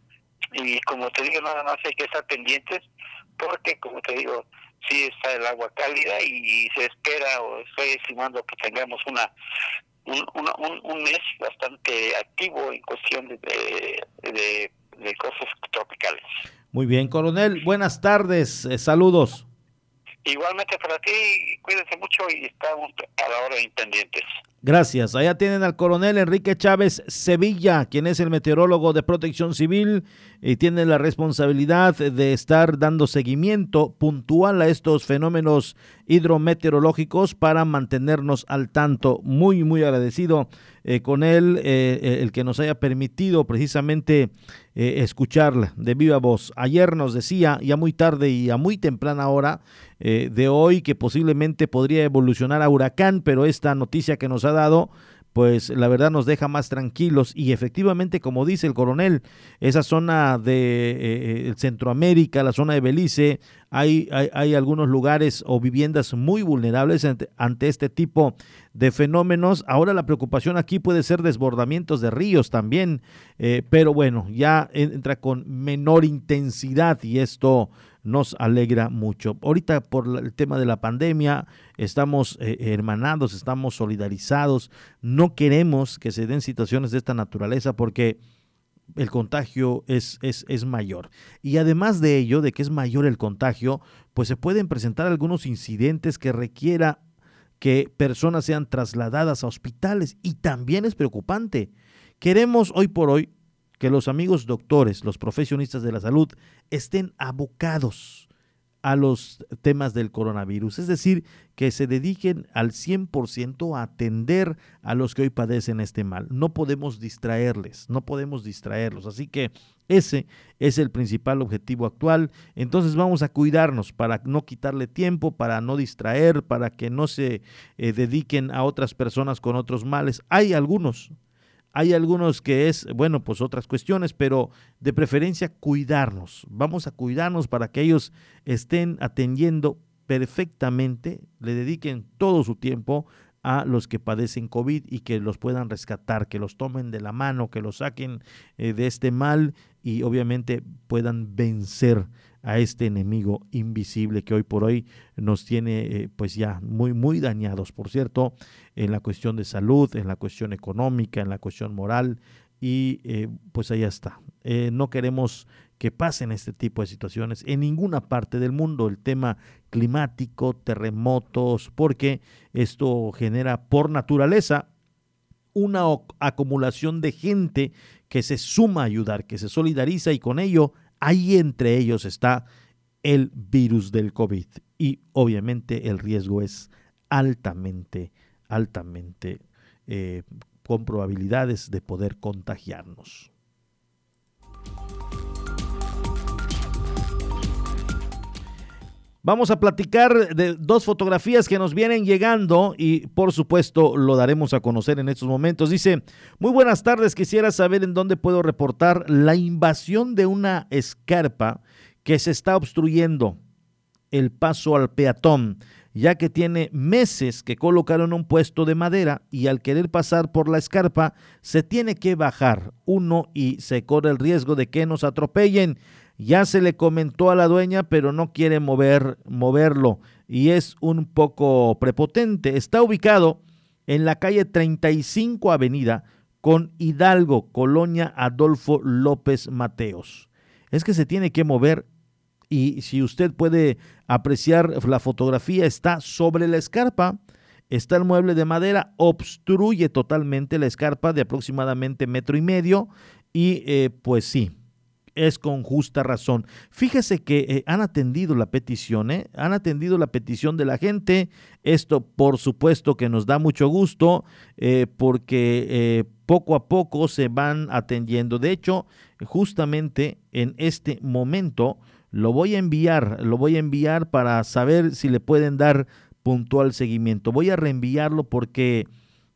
Y como te digo, nada más hay que estar pendientes porque, como te digo, sí está el agua cálida y, se espera o estoy estimando que tengamos una un, un, mes bastante activo en cuestión de, de, de, cosas tropicales. Muy bien, coronel, buenas tardes, eh, saludos. Igualmente para ti, cuídense mucho y estamos a la hora de independientes. Gracias. Allá tienen al coronel Enrique Chávez Sevilla, quien es el meteorólogo de protección civil y tiene la responsabilidad de estar dando seguimiento puntual a estos fenómenos hidrometeorológicos para mantenernos al tanto. Muy, muy agradecido eh, con él, eh, eh, el que nos haya permitido precisamente escucharla de viva voz. Ayer nos decía, ya muy tarde y a muy temprana hora de hoy, que posiblemente podría evolucionar a huracán, pero esta noticia que nos ha dado pues la verdad nos deja más tranquilos y efectivamente, como dice el coronel, esa zona de eh, Centroamérica, la zona de Belice, hay, hay, algunos lugares o viviendas muy vulnerables ante, este tipo de fenómenos. Ahora la preocupación aquí puede ser desbordamientos de ríos también, eh, pero bueno, ya entra con menor intensidad y esto nos alegra mucho. Ahorita por el tema de la pandemia estamos eh, hermanados, estamos solidarizados, no queremos que se den situaciones de esta naturaleza porque el contagio es, es, es, mayor. Y además de ello, de que es mayor el contagio, pues se pueden presentar algunos incidentes que requiera que personas sean trasladadas a hospitales y también es preocupante. Queremos hoy por hoy que los amigos doctores, los profesionistas de la salud, estén abocados a los temas del coronavirus, es decir, que se dediquen al 100% a atender a los que hoy padecen este mal. No podemos distraerles, no podemos distraerlos, así que ese es el principal objetivo actual. Entonces vamos a cuidarnos para no quitarle tiempo, para no distraer, para que no se eh, dediquen a otras personas con otros males. Hay algunos, hay algunos que es, bueno, pues otras cuestiones, pero de preferencia cuidarnos. Vamos a cuidarnos para que ellos estén atendiendo perfectamente, le dediquen todo su tiempo a los que padecen COVID y que los puedan rescatar, que los tomen de la mano, que los saquen eh, de este mal y obviamente puedan vencer a este enemigo invisible que hoy por hoy nos tiene eh, pues ya muy muy dañados. Por cierto en la cuestión de salud en la cuestión económica en la cuestión moral y eh, pues ahí está. Eh, no queremos que pasen este tipo de situaciones en ninguna parte del mundo. El tema climático terremotos porque esto genera por naturaleza una acumulación de gente que se suma a ayudar, que se solidariza y con ello Ahí entre ellos está el virus del COVID y obviamente el riesgo es altamente, altamente eh, con probabilidades de poder contagiarnos. Vamos a platicar de dos fotografías que nos vienen llegando y por supuesto lo daremos a conocer en estos momentos. Dice, muy buenas tardes, quisiera saber en dónde puedo reportar la invasión de una escarpa que se está obstruyendo el paso al peatón, ya que tiene meses que colocaron un puesto de madera y al querer pasar por la escarpa se tiene que bajar uno y se corre el riesgo de que nos atropellen. Ya se le comentó a la dueña, pero no quiere mover, moverlo y es un poco prepotente. Está ubicado en la calle 35 Avenida con Hidalgo, Colonia Adolfo López Mateos. Es que se tiene que mover y si usted puede apreciar la fotografía, está sobre la escarpa. Está el mueble de madera, obstruye totalmente la escarpa de aproximadamente metro y medio y eh, pues sí, es con justa razón. Fíjese que eh, han atendido la petición, ¿eh? han atendido la petición de la gente. Esto por supuesto que nos da mucho gusto eh, porque poco a poco se van atendiendo. De hecho, justamente en este momento lo voy a enviar, lo voy a enviar para saber si le pueden dar puntual seguimiento. Voy a reenviarlo porque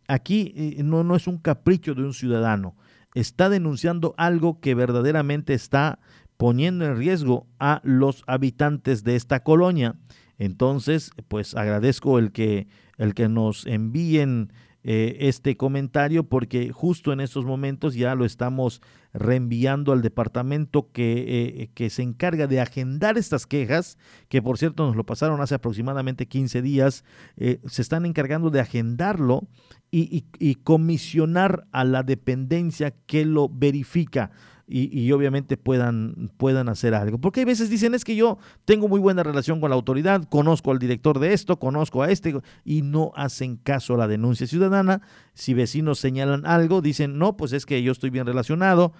aquí no, no es un capricho de un ciudadano está denunciando algo que verdaderamente está poniendo en riesgo a los habitantes de esta colonia. Entonces, pues agradezco el que, el que nos envíen eh, este comentario porque justo en estos momentos ya lo estamos reenviando al departamento que, eh, que se encarga de agendar estas quejas, que por cierto nos lo pasaron hace aproximadamente 15 días, eh, se están encargando de agendarlo y, y comisionar a la dependencia que lo verifica y, obviamente puedan, puedan hacer algo. Porque hay veces dicen, es que yo tengo muy buena relación con la autoridad, conozco al director de esto, conozco a este, y no hacen caso a la denuncia ciudadana. Si vecinos señalan algo, dicen, no, pues es que yo estoy bien relacionado.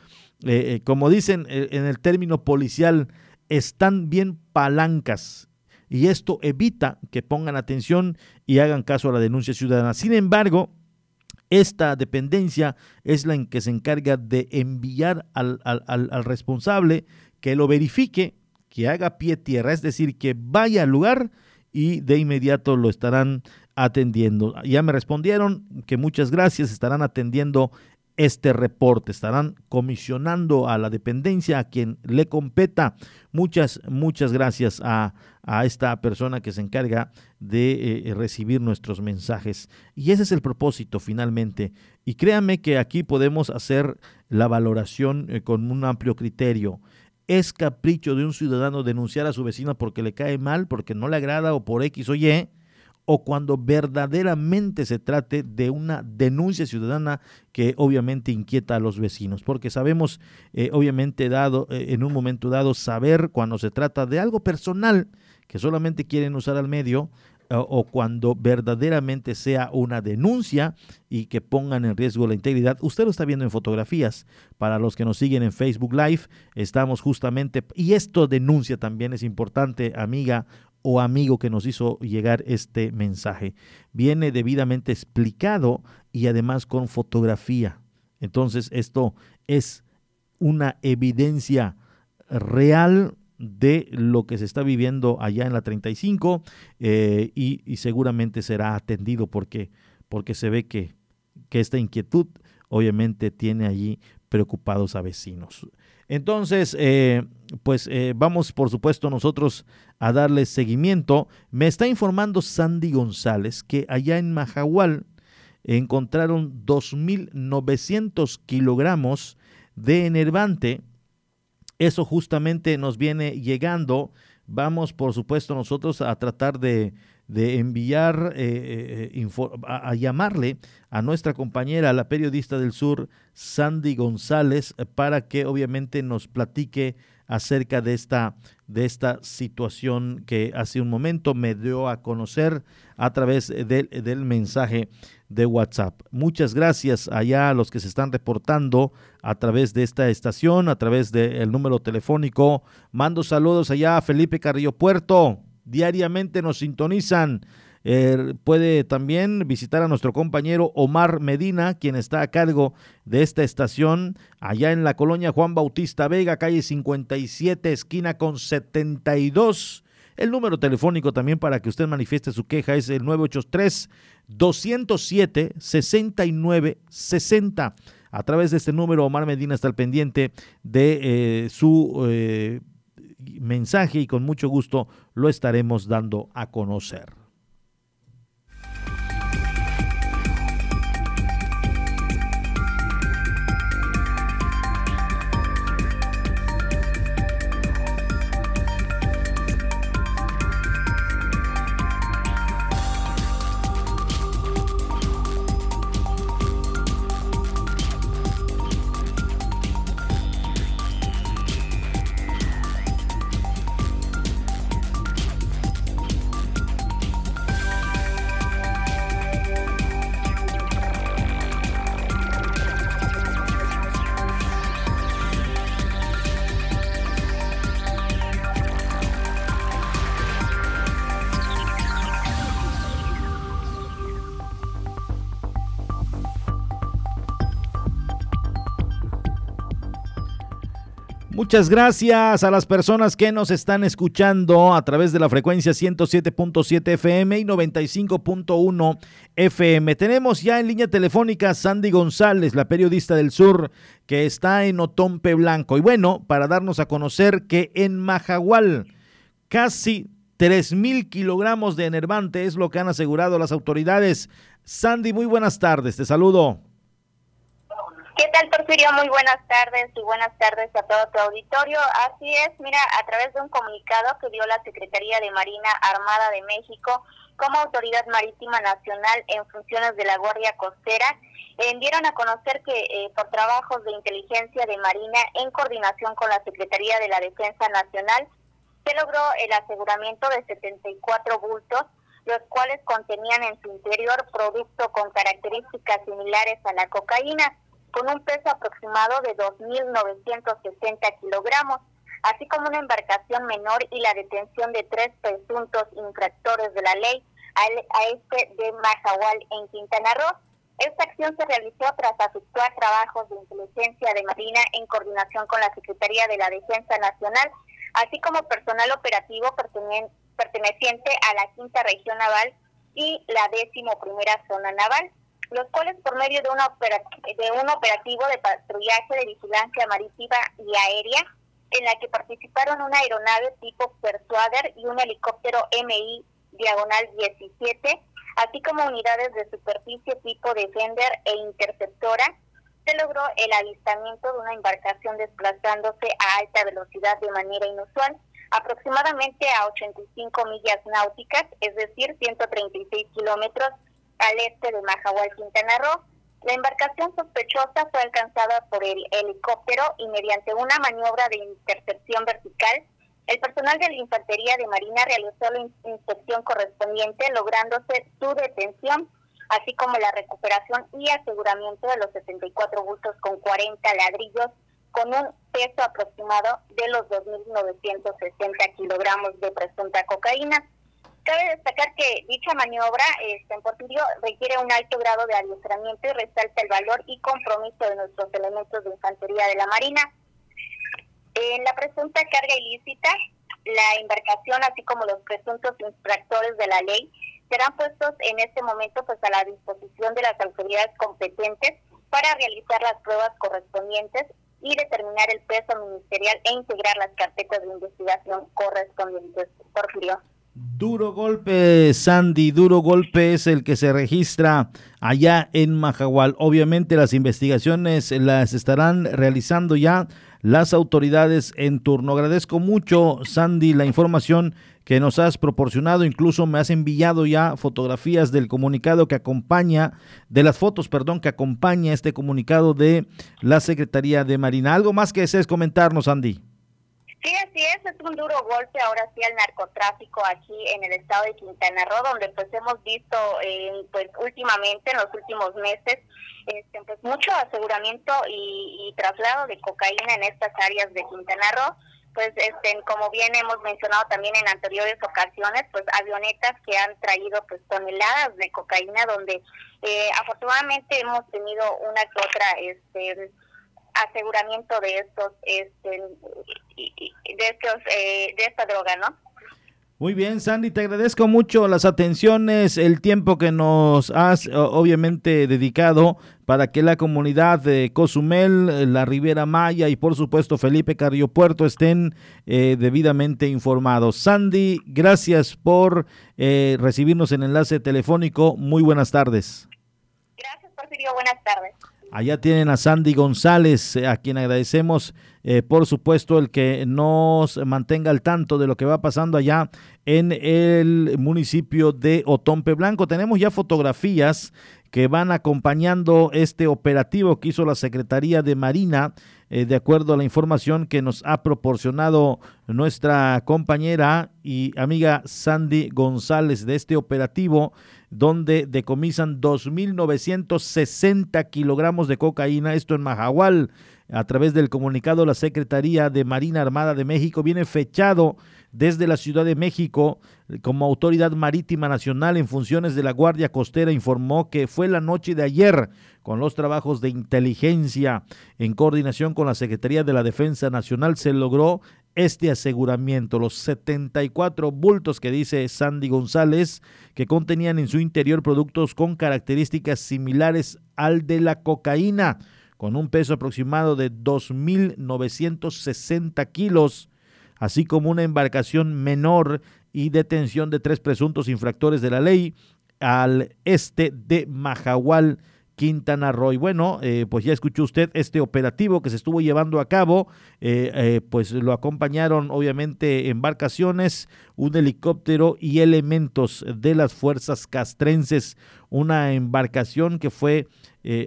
Eh, eh, como dicen eh, en el término policial, están bien palancas. Y esto evita que pongan atención y hagan caso a la denuncia ciudadana. Sin embargo, esta dependencia es la en que se encarga de enviar al, responsable que lo verifique, que haga pie tierra, es decir, que vaya al lugar y de inmediato lo estarán atendiendo. Ya me respondieron que muchas gracias, estarán atendiendo este reporte. Estarán comisionando a la dependencia, a quien le competa. Muchas, muchas gracias a, esta persona que se encarga de eh, recibir nuestros mensajes. Y ese es el propósito finalmente. Y créame que aquí podemos hacer la valoración eh, con un amplio criterio. ¿Es capricho de un ciudadano denunciar a su vecino porque le cae mal, porque no le agrada o por X o Y? O cuando verdaderamente se trate de una denuncia ciudadana que obviamente inquieta a los vecinos, porque sabemos, eh, obviamente, dado eh, en un momento dado, saber cuando se trata de algo personal que solamente quieren usar al medio, o cuando verdaderamente sea una denuncia y que pongan en riesgo la integridad. Usted lo está viendo en fotografías. Para los que nos siguen en Facebook Live, estamos justamente, y esto denuncia también es importante, amiga o amigo que nos hizo llegar este mensaje. Viene debidamente explicado y además con fotografía. Entonces esto es una evidencia real de lo que se está viviendo allá en la 35 eh, y, seguramente será atendido porque, porque se ve que, que esta inquietud obviamente tiene allí preocupados a vecinos. Entonces, eh, pues eh, vamos por supuesto nosotros a darle seguimiento. Me está informando Sandy González que allá en Majahual encontraron 2.900 kilogramos de enervante. Eso justamente nos viene llegando. Vamos por supuesto nosotros a tratar de de enviar, eh, eh, a, llamarle a nuestra compañera, la periodista del sur, Sandy González, para que obviamente nos platique acerca de esta, de esta situación que hace un momento me dio a conocer a través del, mensaje de WhatsApp. Muchas gracias allá a los que se están reportando a través de esta estación, a través del número telefónico. Mando saludos allá a Felipe Carrillo Puerto, diariamente nos sintonizan. Eh, puede también visitar a nuestro compañero Omar Medina, quien está a cargo de esta estación allá en la colonia Juan Bautista Vega, calle 57, esquina con 72. El número telefónico también para que usted manifieste su queja es el 983-207-6960. A través de este número, Omar Medina está al pendiente de eh, su eh, mensaje y con mucho gusto lo estaremos dando a conocer. Muchas gracias a las personas que nos están escuchando a través de la frecuencia 107.7 FM y 95.1 FM. Tenemos ya en línea telefónica Sandy González, la periodista del sur, que está en Otompe Blanco. Y bueno, para darnos a conocer que en Majagual casi 3 mil kilogramos de enervante es lo que han asegurado las autoridades. Sandy, muy buenas tardes, te saludo. ¿Qué tal, Porfirio? Muy buenas tardes y buenas tardes a todo tu auditorio. Así es, mira, a través de un comunicado que dio la Secretaría de Marina Armada de México como Autoridad Marítima Nacional en funciones de la Guardia Costera, eh, dieron a conocer que eh, por trabajos de inteligencia de Marina en coordinación con la Secretaría de la Defensa Nacional, se logró el aseguramiento de 74 bultos, los cuales contenían en su interior producto con características similares a la cocaína con un peso aproximado de 2.960 kilogramos, así como una embarcación menor y la detención de tres presuntos infractores de la ley a este de Majahual en Quintana Roo. Esta acción se realizó tras efectuar trabajos de inteligencia de Marina en coordinación con la Secretaría de la Defensa Nacional, así como personal operativo perteneciente a la Quinta Región Naval y la décimo primera zona naval los cuales por medio de, una de un operativo de patrullaje de vigilancia marítima y aérea, en la que participaron una aeronave tipo Persuader y un helicóptero MI diagonal 17, así como unidades de superficie tipo Defender e Interceptora, se logró el avistamiento de una embarcación desplazándose a alta velocidad de manera inusual, aproximadamente a 85 millas náuticas, es decir, 136 kilómetros al este de Majahual, Quintana Roo. La embarcación sospechosa fue alcanzada por el helicóptero y mediante una maniobra de intercepción vertical, el personal de la Infantería de Marina realizó la inspección correspondiente, lográndose su detención, así como la recuperación y aseguramiento de los 74 bultos con 40 ladrillos, con un peso aproximado de los 2.960 kilogramos de presunta cocaína. Cabe destacar que dicha maniobra este, en Porfirio requiere un alto grado de adiestramiento y resalta el valor y compromiso de nuestros elementos de infantería de la Marina. En la presunta carga ilícita, la embarcación, así como los presuntos infractores de la ley, serán puestos en este momento pues a la disposición de las autoridades competentes para realizar las pruebas correspondientes y determinar el peso ministerial e integrar las carpetas de investigación correspondientes. Porfirio. Duro golpe, Sandy, duro golpe es el que se registra allá en Majahual. Obviamente las investigaciones las estarán realizando ya las autoridades en turno. Agradezco mucho, Sandy, la información que nos has proporcionado. Incluso me has enviado ya fotografías del comunicado que acompaña, de las fotos, perdón, que acompaña este comunicado de la Secretaría de Marina. ¿Algo más que desees comentarnos, Sandy? Sí, así es, es un duro golpe ahora sí al narcotráfico aquí en el estado de Quintana Roo, donde pues hemos visto eh, pues últimamente, en los últimos meses, este, pues mucho aseguramiento y, traslado de cocaína en estas áreas de Quintana Roo. Pues este, como bien hemos mencionado también en anteriores ocasiones, pues avionetas que han traído pues toneladas de cocaína donde eh, afortunadamente hemos tenido una que otra este aseguramiento de estos este, de estos eh, de esta droga, ¿no? Muy bien, Sandy, te agradezco mucho las atenciones, el tiempo que nos has obviamente dedicado para que la comunidad de Cozumel, la Riviera Maya y por supuesto Felipe Carrillo Puerto estén eh, debidamente informados. Sandy, gracias por eh, recibirnos en enlace telefónico. Muy buenas tardes. Gracias, Porfirio. Buenas tardes. Allá tienen a Sandy González, eh, a quien agradecemos, eh, por supuesto, el que nos mantenga al tanto de lo que va pasando allá en el municipio de Otompe Blanco. Tenemos ya fotografías que van acompañando este operativo que hizo la Secretaría de Marina, eh, de acuerdo a la información que nos ha proporcionado nuestra compañera y amiga Sandy González de este operativo donde decomisan 2.960 kilogramos de cocaína, esto en Mahahual. A través del comunicado, la Secretaría de Marina Armada de México viene fechado desde la Ciudad de México como Autoridad Marítima Nacional en funciones de la Guardia Costera informó que fue la noche de ayer con los trabajos de inteligencia en coordinación con la Secretaría de la Defensa Nacional se logró este aseguramiento. Los 74 bultos que dice Sandy González que contenían en su interior productos con características similares al de la cocaína, con un peso aproximado de 2.960 kilos, así como una embarcación menor y detención de tres presuntos infractores de la ley al este de Majahual, Quintana Roo. Bueno, eh, pues ya escuchó usted este operativo que se estuvo llevando a cabo, eh, eh, pues lo acompañaron obviamente embarcaciones, un helicóptero y elementos de las fuerzas castrenses, una embarcación que fue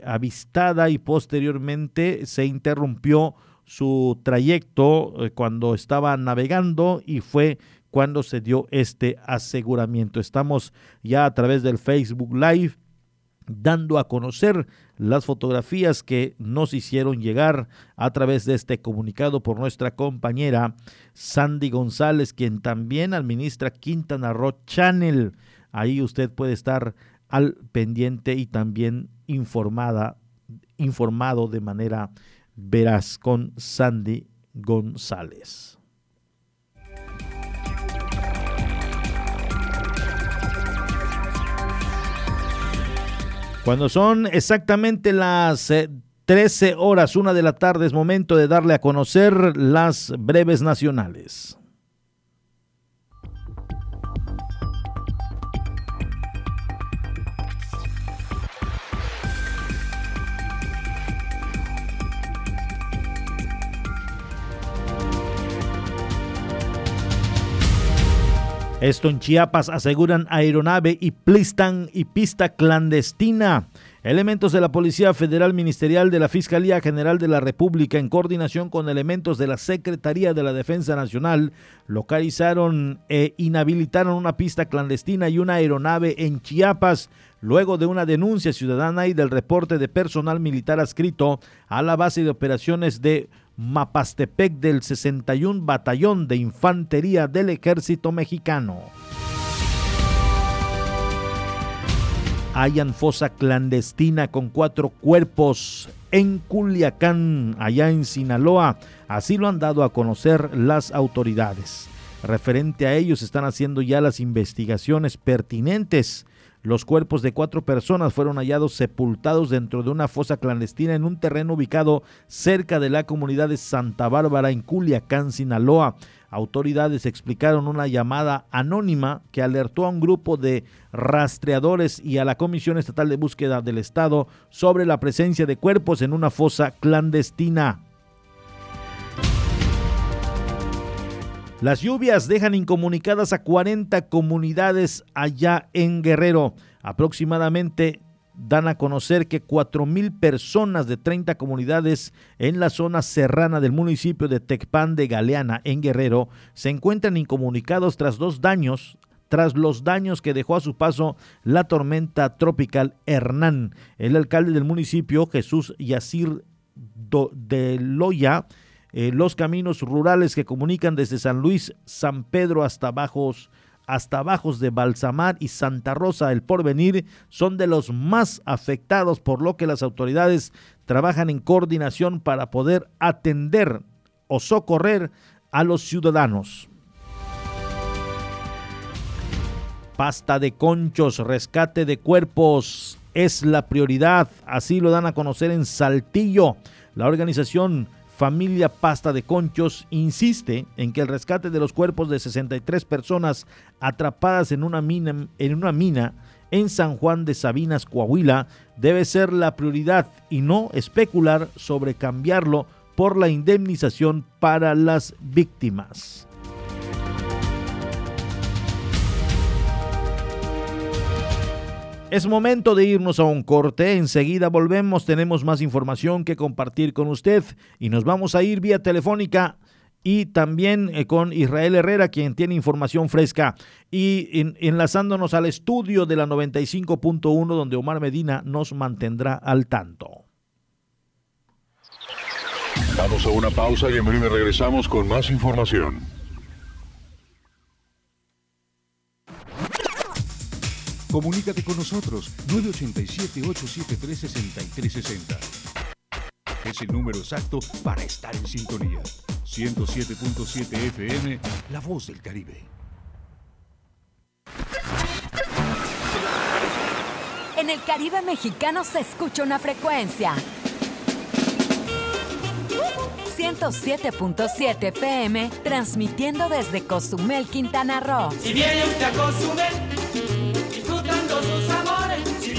avistada y posteriormente se interrumpió su trayecto cuando estaba navegando y fue cuando se dio este aseguramiento. Estamos ya a través del Facebook Live dando a conocer las fotografías que nos hicieron llegar a través de este comunicado por nuestra compañera Sandy González, quien también administra Quintana Roo Channel. Ahí usted puede estar al pendiente y también informada, informado de manera veraz con Sandy González. Cuando son exactamente las 13 eh, horas, una de la tarde, es momento de darle a conocer las breves nacionales. Esto en Chiapas aseguran aeronave y y pista clandestina. Elementos de la Policía Federal Ministerial de la Fiscalía General de la República, en coordinación con elementos de la Secretaría de la Defensa Nacional, localizaron e inhabilitaron una pista clandestina y una aeronave en Chiapas, luego de una denuncia ciudadana y del reporte de personal militar adscrito a la base de operaciones de Mapastepec del 61 Batallón de Infantería del Ejército Mexicano. Hayan fosa clandestina con cuatro cuerpos en Culiacán, allá en Sinaloa. Así lo han dado a conocer las autoridades. Referente a ellos están haciendo ya las investigaciones pertinentes los cuerpos de cuatro personas fueron hallados sepultados dentro de una fosa clandestina en un terreno ubicado cerca de la comunidad de Santa Bárbara en Culiacán, Sinaloa. Autoridades explicaron una llamada anónima que alertó a un grupo de rastreadores y a la Comisión Estatal de Búsqueda del Estado sobre la presencia de cuerpos en una fosa clandestina. Las lluvias dejan incomunicadas a 40 comunidades allá en Guerrero. Aproximadamente dan a conocer que 4 mil personas de 30 comunidades en la zona serrana del municipio de Tecpan de Galeana, en Guerrero, se encuentran incomunicados tras dos daños tras los daños que dejó a su paso la tormenta tropical Hernán. El alcalde del municipio, Jesús Yacir de Loya, eh, los caminos rurales que comunican desde San Luis, San Pedro hasta Bajos, hasta Bajos de Balsamar y Santa Rosa el Porvenir son de los más afectados, por lo que las autoridades trabajan en coordinación para poder atender o socorrer a los ciudadanos. Pasta de conchos, rescate de cuerpos es la prioridad, así lo dan a conocer en Saltillo. La organización familia Pasta de Conchos insiste en que el rescate de los cuerpos de 63 personas atrapadas en una mina en, una mina en San Juan de Sabinas, Coahuila, debe ser la prioridad y no especular sobre cambiarlo por la indemnización para las víctimas. Es momento de irnos a un corte. Enseguida volvemos. Tenemos más información que compartir con usted y nos vamos a ir vía telefónica y también eh, con Israel Herrera, quien tiene información fresca, y enlazándonos al estudio de la 95.1, donde Omar Medina nos mantendrá al tanto. Vamos a una pausa y en breve regresamos con más información. Comunícate con nosotros 987-873-6360. Es el número exacto para estar en sintonía. 107.7 FM, La Voz del Caribe. En el Caribe mexicano se escucha una frecuencia 107.7 FM, transmitiendo desde Cozumel, Quintana Roo. Si viene usted a Cozumel,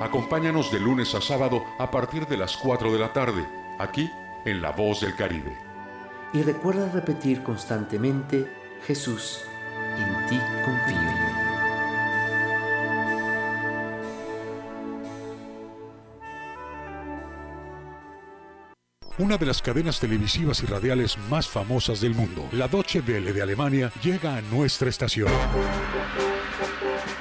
Acompáñanos de lunes a sábado a partir de las 4 de la tarde, aquí en La Voz del Caribe. Y recuerda repetir constantemente, Jesús, en ti confío. Una de las cadenas televisivas y radiales más famosas del mundo, la Deutsche Welle de Alemania, llega a nuestra estación.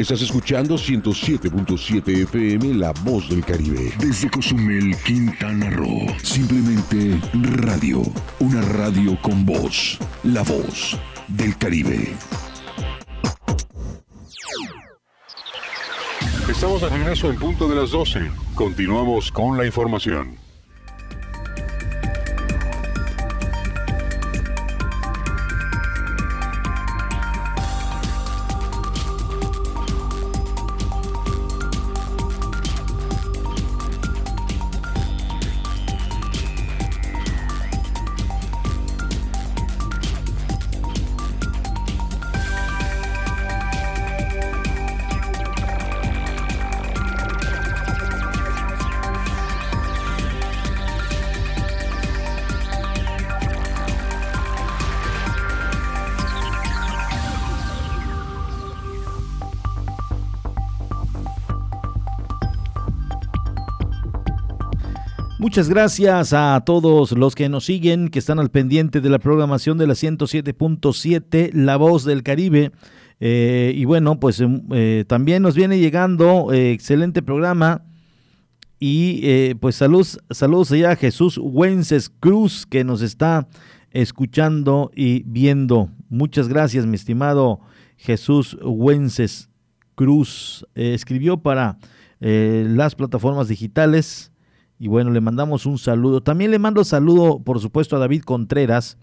Estás escuchando 107.7 FM La Voz del Caribe. Desde Cozumel, Quintana Roo. Simplemente radio. Una radio con voz. La Voz del Caribe. Estamos de regreso en punto de las 12. Continuamos con la información. Muchas gracias a todos los que nos siguen, que están al pendiente de la programación de la 107.7, La Voz del Caribe. Eh, y bueno, pues em, eh, también nos viene llegando eh, excelente programa. Y pues saludos, saludos allá a Jesús Wences Cruz, que nos está escuchando y viendo. Muchas gracias, mi estimado Jesús Wences Cruz. escribió para las plataformas digitales Y bueno, le mandamos un saludo. También le mando saludo, por supuesto, a David Contreras.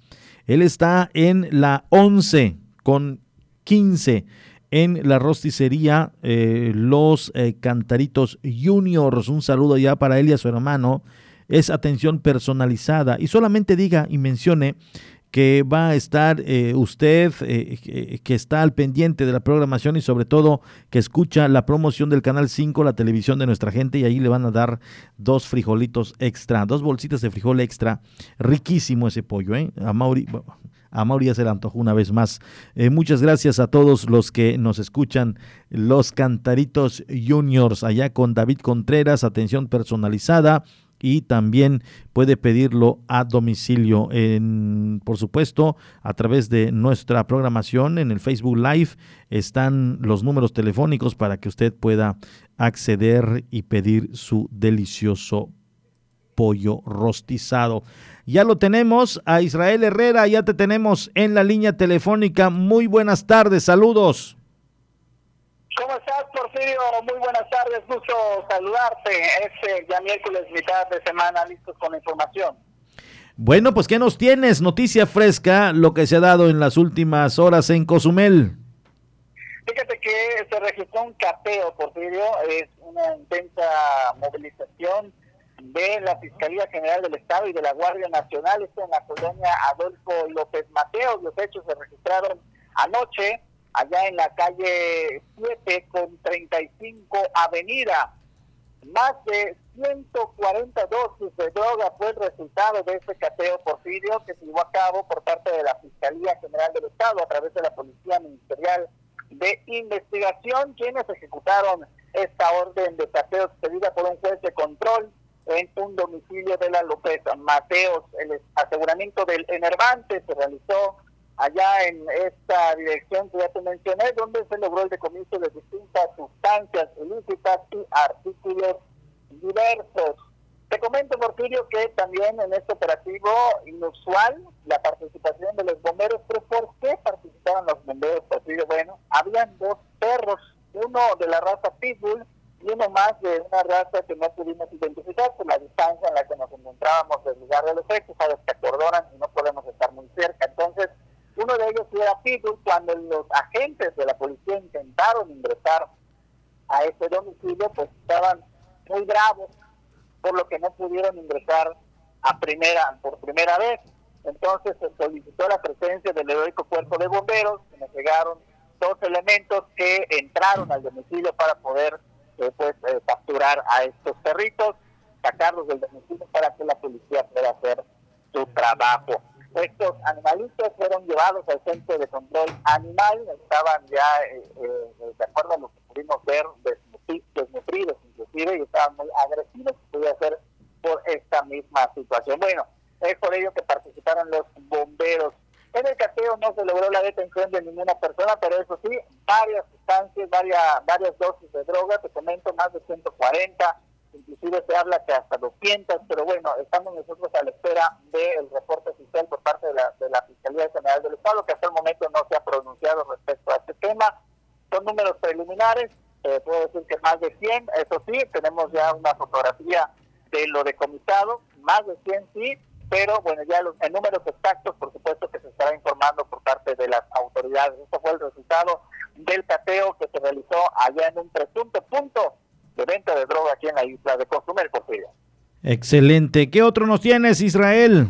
Él está en la 11 con 15 en la rosticería eh, Los eh, Cantaritos Juniors. Un saludo ya para él y a su hermano. Es atención personalizada. Y solamente diga y mencione que va a estar eh, usted, que está al pendiente de la programación y sobre todo que escucha la promoción del Canal 5, la televisión de nuestra gente, y ahí le van a dar dos frijolitos extra, dos bolsitas de frijol extra. Riquísimo ese pollo, ¿eh? A Mauri, a Mauri se le antojó una vez más. Eh, muchas gracias a todos los que nos escuchan, los Cantaritos Juniors, allá con David Contreras, atención personalizada y también puede pedirlo a domicilio, en, por supuesto, a través de nuestra programación en el Facebook Live están los números telefónicos para que usted pueda acceder y pedir su delicioso pollo rostizado. Ya lo tenemos a Israel Herrera, ya te tenemos en la línea telefónica. Muy buenas tardes, saludos. ¿Cómo estás, Porfirio? Muy buenas tardes, gusto saludarte. Es eh, ya miércoles, mitad de semana, listos con la información. Bueno, pues ¿qué nos tienes? Noticia fresca, lo que se ha dado en las últimas horas en Cozumel. Fíjate que se registró un capeo, Porfirio, es una intensa movilización de la Fiscalía General del Estado y de la Guardia Nacional, esto en la colonia Adolfo López Mateos. Los hechos se registraron anoche allá en la calle 7 con 35 Avenida. Más de 140 dosis de droga fue el resultado de este cateo porfirio que se llevó a cabo por parte de la Fiscalía General del Estado a través de la Policía Ministerial de Investigación, quienes ejecutaron esta orden de cateo expedida por un juez de control en un domicilio de la López Mateos. El aseguramiento del enervante se realizó allá en esta dirección que ya te mencioné, donde se logró el decomiso de distintas sustancias ilícitas y artículos diversos. Te comento, Porfirio, que también en este operativo inusual la participación de los bomberos, pero ¿por qué participaban los bomberos, Porfirio? Bueno, habían dos perros, uno de la raza Pitbull y uno más de una raza que no pudimos identificar por la distancia en la que nos encontrábamos del lugar de los hechos, sabes que acordonan y no podemos estar muy cerca. Entonces, uno de ellos era Pitbull cuando los agentes de la policía intentaron ingresar a ese domicilio, pues estaban muy bravos, por lo que no pudieron ingresar a primera por primera vez. Entonces se solicitó la presencia del heroico cuerpo de bomberos, que nos llegaron dos elementos que entraron al domicilio para poder eh, pues, eh, capturar a estos perritos, sacarlos del domicilio para que la policía pueda hacer su trabajo. Estos animalitos fueron llevados al centro de control animal, estaban ya, eh, de acuerdo a lo que pudimos ver, desnutridos inclusive, y estaban muy agresivos, podía ser por esta misma situación. Bueno, es por ello que participaron los bomberos en el cateo no se logró la detención de ninguna persona, pero eso sí, varias sustancias, varias, varias dosis de droga, te comento, más de 140, inclusive se habla que hasta 200, pero bueno, estamos nosotros a la espera del reporte oficial por parte de la, de la Fiscalía General del Estado, que hasta el momento no se ha pronunciado respecto a este tema. Son números preliminares, eh, puedo decir que más de 100, eso sí, tenemos ya una fotografía de lo decomisado, más de 100 sí, pero bueno, ya los, en números exactos, por supuesto que se estará informando por parte de las autoridades. Esto fue el resultado del cateo que se realizó allá en un presunto punto de venta de droga aquí en la isla de Cozumel, Porfirio. Excelente. ¿Qué otro nos tienes, Israel?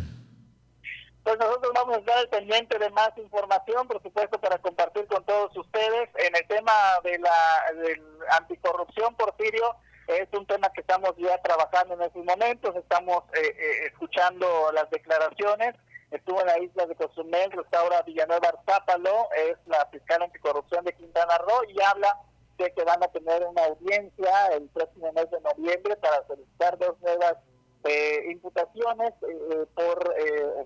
Pues nosotros vamos a estar pendiente de más información, por supuesto, para compartir con todos ustedes en el tema de la anticorrupción, Porfirio es un tema que estamos ya trabajando en estos momentos, estamos eh, eh, escuchando las declaraciones. Estuvo en la isla de Cozumel, restaura Villanueva Arzápalo, es la fiscal anticorrupción de Quintana Roo, y habla de que van a tener una audiencia el próximo mes de noviembre para solicitar dos nuevas eh, imputaciones por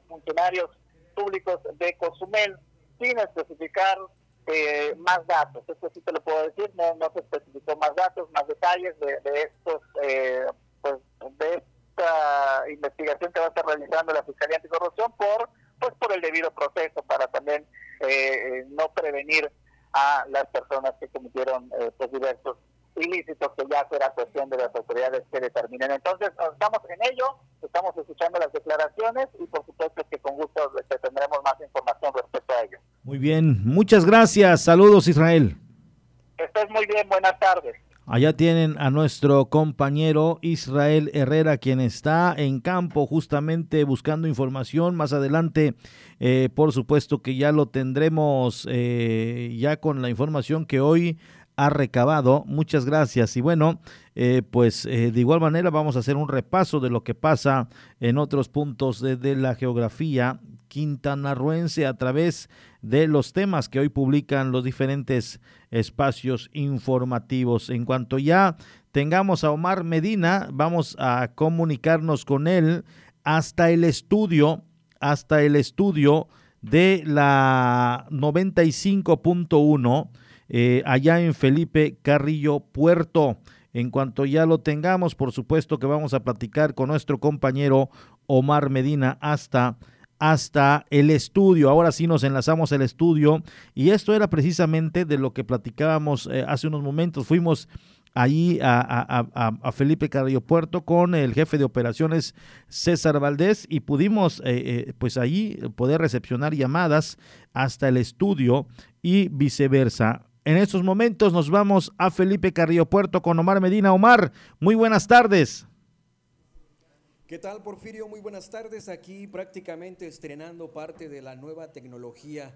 funcionarios públicos de Cozumel, sin especificar eh, más datos. Esto sí te lo puedo decir, no, no se especificó más datos, más detalles de, estos, eh, pues, de esta investigación que va a estar realizando la Fiscalía Anticorrupción por, pues, por el debido proceso para también eh, no prevenir a las personas que cometieron pues, diversos ilícitos que ya será cuestión de las autoridades que determinen. Entonces, estamos en ello, estamos escuchando las declaraciones y por supuesto que con gusto este, tendremos más información respecto a ello. Muy bien, muchas gracias. Saludos Israel. Estés muy bien, buenas tardes. Allá tienen a nuestro compañero Israel Herrera, quien está en campo justamente buscando información. Más adelante, eh, por supuesto que ya lo tendremos eh, ya con la información que hoy ha recabado. Muchas gracias. Y bueno, eh, pues de igual manera vamos a hacer un repaso de lo que pasa en otros puntos de, de la geografía quintanarruense a través de los temas que hoy publican los diferentes espacios informativos. En cuanto ya tengamos a Omar Medina, vamos a comunicarnos con él hasta el estudio, hasta el estudio de la 95.1 eh, allá en Felipe Carrillo Puerto. En cuanto ya lo tengamos, por supuesto que vamos a platicar con nuestro compañero Omar Medina hasta hasta el estudio. Ahora sí nos enlazamos al estudio y esto era precisamente de lo que platicábamos eh, hace unos momentos. Fuimos ahí a, Felipe Carrillo Puerto con el jefe de operaciones César Valdés y pudimos eh, eh, pues ahí poder recepcionar llamadas hasta el estudio y viceversa. En estos momentos nos vamos a Felipe Carrillo Puerto con Omar Medina. Omar, muy buenas tardes. ¿Qué tal, Porfirio? Muy buenas tardes. Aquí prácticamente estrenando parte de la nueva tecnología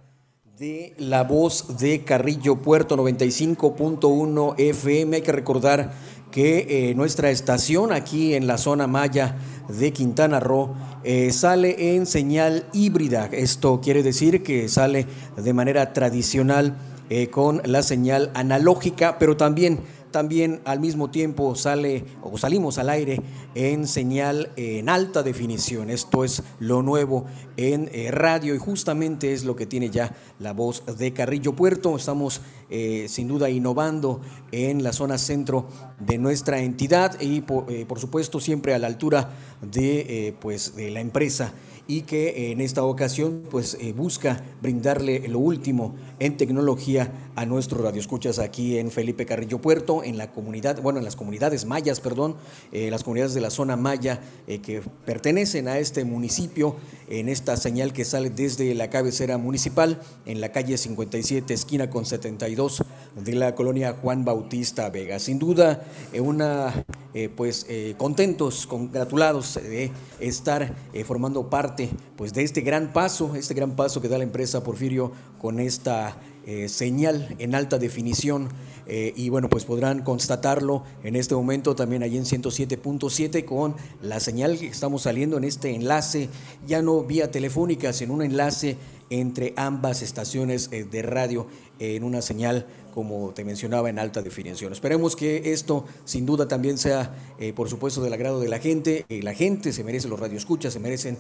de La Voz de Carrillo Puerto 95.1 FM. Hay que recordar que eh, nuestra estación aquí en la zona maya de Quintana Roo eh, sale en señal híbrida. Esto quiere decir que sale de manera tradicional eh, con la señal analógica, pero también también al mismo tiempo sale o salimos al aire en señal en alta definición. Esto es lo nuevo en eh, radio y justamente es lo que tiene ya la voz de Carrillo Puerto. Estamos eh, sin duda innovando en la zona centro de nuestra entidad y por, eh, por supuesto siempre a la altura de, pues, de la empresa y que en esta ocasión pues busca brindarle lo último en tecnología a nuestros radioescuchas aquí en Felipe Carrillo Puerto, en la comunidad, bueno, en las comunidades mayas, perdón, eh, las comunidades de la zona maya eh, que pertenecen a este municipio, en esta señal que sale desde la cabecera municipal, en la calle 57, esquina con 72 de la colonia Juan Bautista Vega. Sin duda, una, pues contentos, congratulados de estar formando parte pues, de este gran paso, este gran paso que da la empresa Porfirio con esta eh, señal en alta definición. Eh, y bueno, pues podrán constatarlo en este momento también allí en 107.7 con la señal que estamos saliendo en este enlace, ya no vía telefónica, sino un enlace entre ambas estaciones eh, de radio en una señal como te mencionaba, en alta definición. Esperemos que esto sin duda también sea, por supuesto, del agrado de la gente. La gente se merece los radioescuchas, se merecen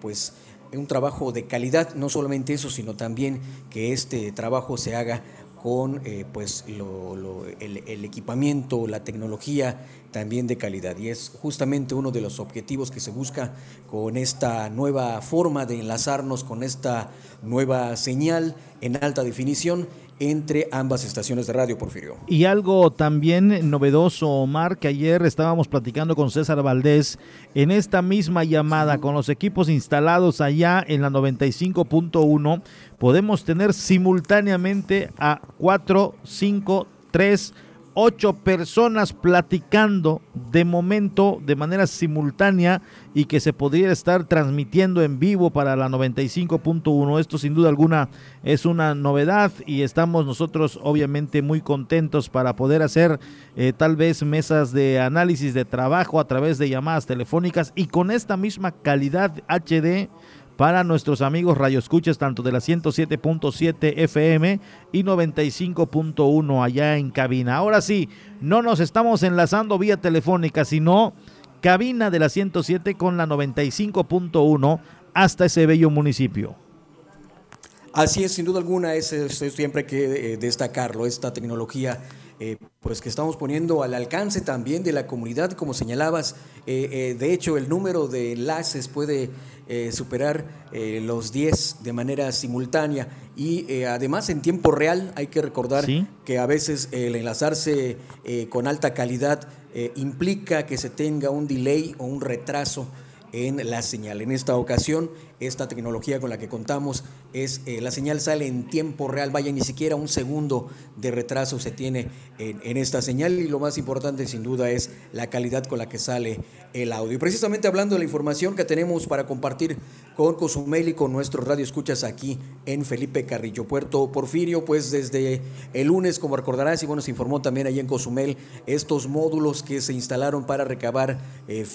pues un trabajo de calidad, no solamente eso, sino también que este trabajo se haga con pues el, equipamiento, la tecnología también de calidad. Y es justamente uno de los objetivos que se busca con esta nueva forma de enlazarnos, con esta nueva señal en alta definición entre ambas estaciones de radio, Porfirio. Y algo también novedoso, Omar, que ayer estábamos platicando con César Valdés en esta misma llamada con los equipos instalados allá en la 95.1, podemos tener simultáneamente a 4, 5, 3, ocho personas platicando de momento de manera simultánea y que se podría estar transmitiendo en vivo para la 95.1. Esto sin duda alguna es una novedad y estamos nosotros obviamente muy contentos para poder hacer eh, tal vez mesas de análisis de trabajo a través de llamadas telefónicas y con esta misma calidad HD para nuestros amigos radioescuchas tanto de la 107.7 FM y 95.1 allá en cabina. Ahora sí, no nos estamos enlazando vía telefónica, sino cabina de la 107 con la 95.1 hasta ese bello municipio. Así es, sin duda alguna, es, siempre hay que eh, destacarlo, esta tecnología eh, pues que estamos poniendo al alcance también de la comunidad, como señalabas. de hecho, el número de enlaces puede superar los 10 de manera simultánea y además en tiempo real hay que recordar que a veces el enlazarse con alta calidad implica que se tenga un delay o un retraso en la señal. En esta ocasión, esta tecnología con la que contamos es eh, la señal sale en tiempo real, vaya, ni siquiera un segundo de retraso se tiene en, esta señal y lo más importante sin duda es la calidad con la que sale el audio. Y precisamente hablando de la información que tenemos para compartir con Cozumel y con nuestros radio escuchas aquí en Felipe Carrillo, Puerto Porfirio, pues desde el lunes, como recordarás, y bueno, se informó también ahí en Cozumel, estos módulos que se instalaron para recabar eh,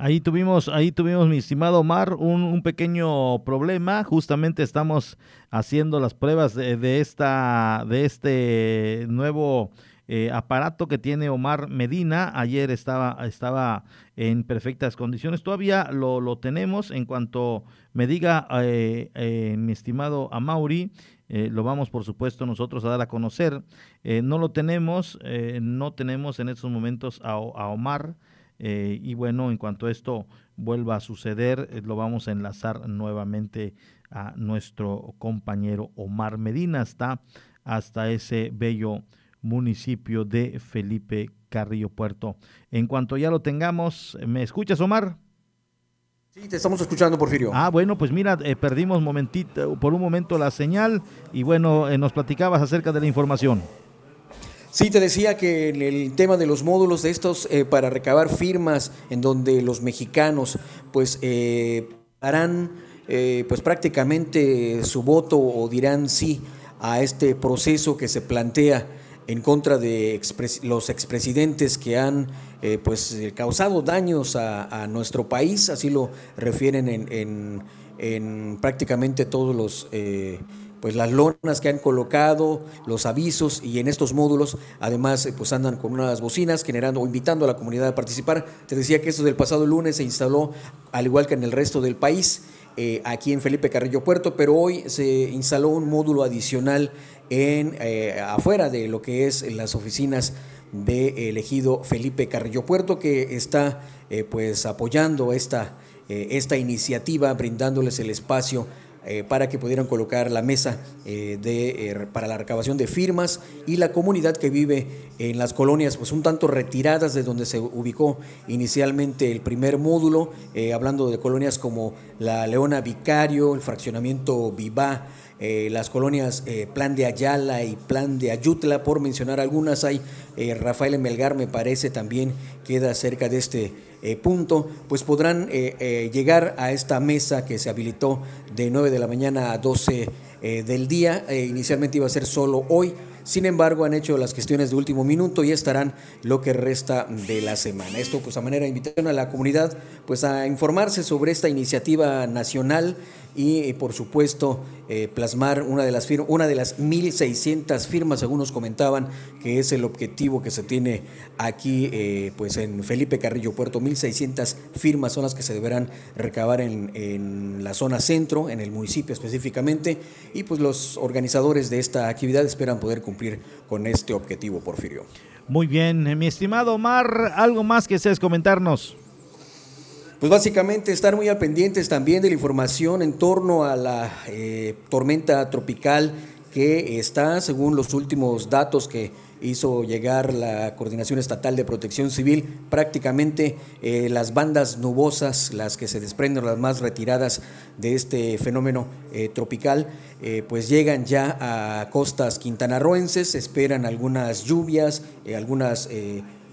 Ahí tuvimos, ahí tuvimos, mi estimado Omar, un, pequeño problema. Justamente estamos haciendo las pruebas de, esta, de este nuevo eh, aparato que tiene Omar Medina. Ayer estaba, estaba en perfectas condiciones. Todavía lo, lo tenemos. En cuanto me diga eh, eh, mi estimado Amauri, lo vamos por supuesto nosotros a dar a conocer. no lo tenemos, no tenemos en estos momentos a, a Omar. Eh, y bueno, en cuanto esto vuelva a suceder, eh, lo vamos a enlazar nuevamente a nuestro compañero Omar Medina, hasta, hasta ese bello municipio de Felipe Carrillo Puerto. En cuanto ya lo tengamos, ¿me escuchas, Omar? Sí, te estamos escuchando, Porfirio. Ah, bueno, pues mira, eh, perdimos momentito, por un momento la señal y bueno, nos platicabas acerca de la información. Sí, te decía que en el tema de los módulos de estos eh, para recabar firmas en donde los mexicanos pues eh, harán eh, pues prácticamente su voto o dirán sí a este proceso que se plantea en contra de los expresidentes que han pues causado daños a, nuestro país, así lo refieren en, en prácticamente todos los pues las lonas que han colocado, los avisos y en estos módulos además eh, pues andan con unas bocinas generando o invitando a la comunidad a participar. Te decía que esto del pasado lunes se instaló al igual que en el resto del país. Eh, aquí en Felipe Carrillo Puerto, pero hoy se instaló un módulo adicional en eh, afuera de lo que es las oficinas de elegido Felipe Carrillo Puerto, que está pues apoyando esta, esta iniciativa, brindándoles el espacio eh, para que pudieran colocar la mesa eh, eh, para la recabación de firmas y la comunidad que vive en las colonias, pues un tanto retiradas de donde se ubicó inicialmente el primer módulo, hablando de colonias como la Leona Vicario, el fraccionamiento Vivá, las colonias Plan de Ayala y Plan de Ayutla, por mencionar algunas, hay Rafael Melgar me parece también queda cerca de este eh, punto, pues podrán eh, eh, llegar a esta mesa que se habilitó de 9 de la mañana a 12 del día. inicialmente iba a ser solo hoy. Sin embargo, han hecho las gestiones de último minuto y estarán lo que resta de la semana. Esto, pues, a manera de invitación a la comunidad, pues, a informarse sobre esta iniciativa nacional y, por supuesto, eh, plasmar una de las firmas, una de las 1.600 firmas, algunos comentaban que es el objetivo que se tiene aquí, eh, pues en Felipe Carrillo Puerto, 1.600 firmas son las que se deberán recabar en, en la zona centro, en el municipio específicamente, y pues los organizadores de esta actividad esperan poder cumplir con este objetivo, Porfirio. Muy bien, mi estimado Omar, algo más que seas comentarnos. Pues básicamente estar muy al pendientes también de la información en torno a la eh, tormenta tropical que está, según los últimos datos que hizo llegar la Coordinación Estatal de Protección Civil, prácticamente eh, las bandas nubosas, las que se desprenden, las más retiradas de este fenómeno eh, tropical, pues llegan ya a costas quintanarroenses, esperan algunas lluvias, algunas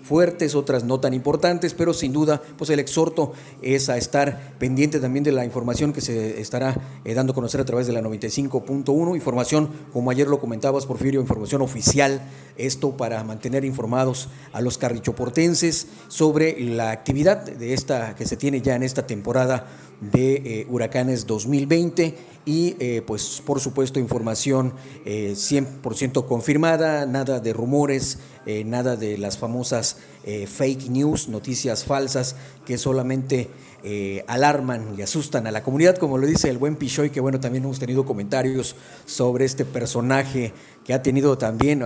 fuertes, otras no tan importantes, pero sin duda, pues el exhorto es a estar pendiente también de la información que se estará eh, dando a conocer a través de la 95.1, información, como ayer lo comentabas, Porfirio, información oficial, esto para mantener informados a los carrichoportenses sobre la actividad de esta que se tiene ya en esta temporada de eh, huracanes 2020 y eh, pues por supuesto información 100% confirmada, nada de rumores, nada de las famosas eh, fake news, noticias falsas que solamente eh, alarman y asustan a la comunidad, como lo dice el buen Pichoy, que bueno, también hemos tenido comentarios sobre este personaje que ha tenido también...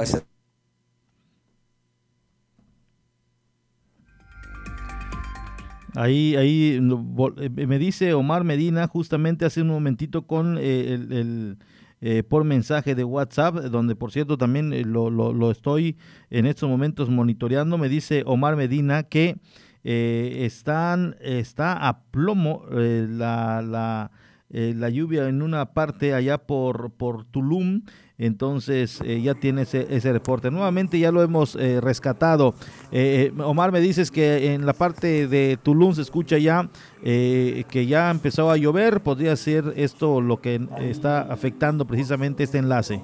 Ahí, ahí eh, me dice Omar Medina justamente hace un momentito con eh, el, eh, por mensaje de WhatsApp, donde por cierto también lo, lo, estoy en estos momentos monitoreando. Me dice Omar Medina que están, está a plomo la, la, la, lluvia en una parte allá por, por Tulum entonces eh, ya tiene ese, reporte. Nuevamente ya lo hemos eh, rescatado. Eh, Omar, me dices que en la parte de Tulum se escucha ya que ya empezó a llover. ¿Podría ser esto lo que está afectando precisamente este enlace?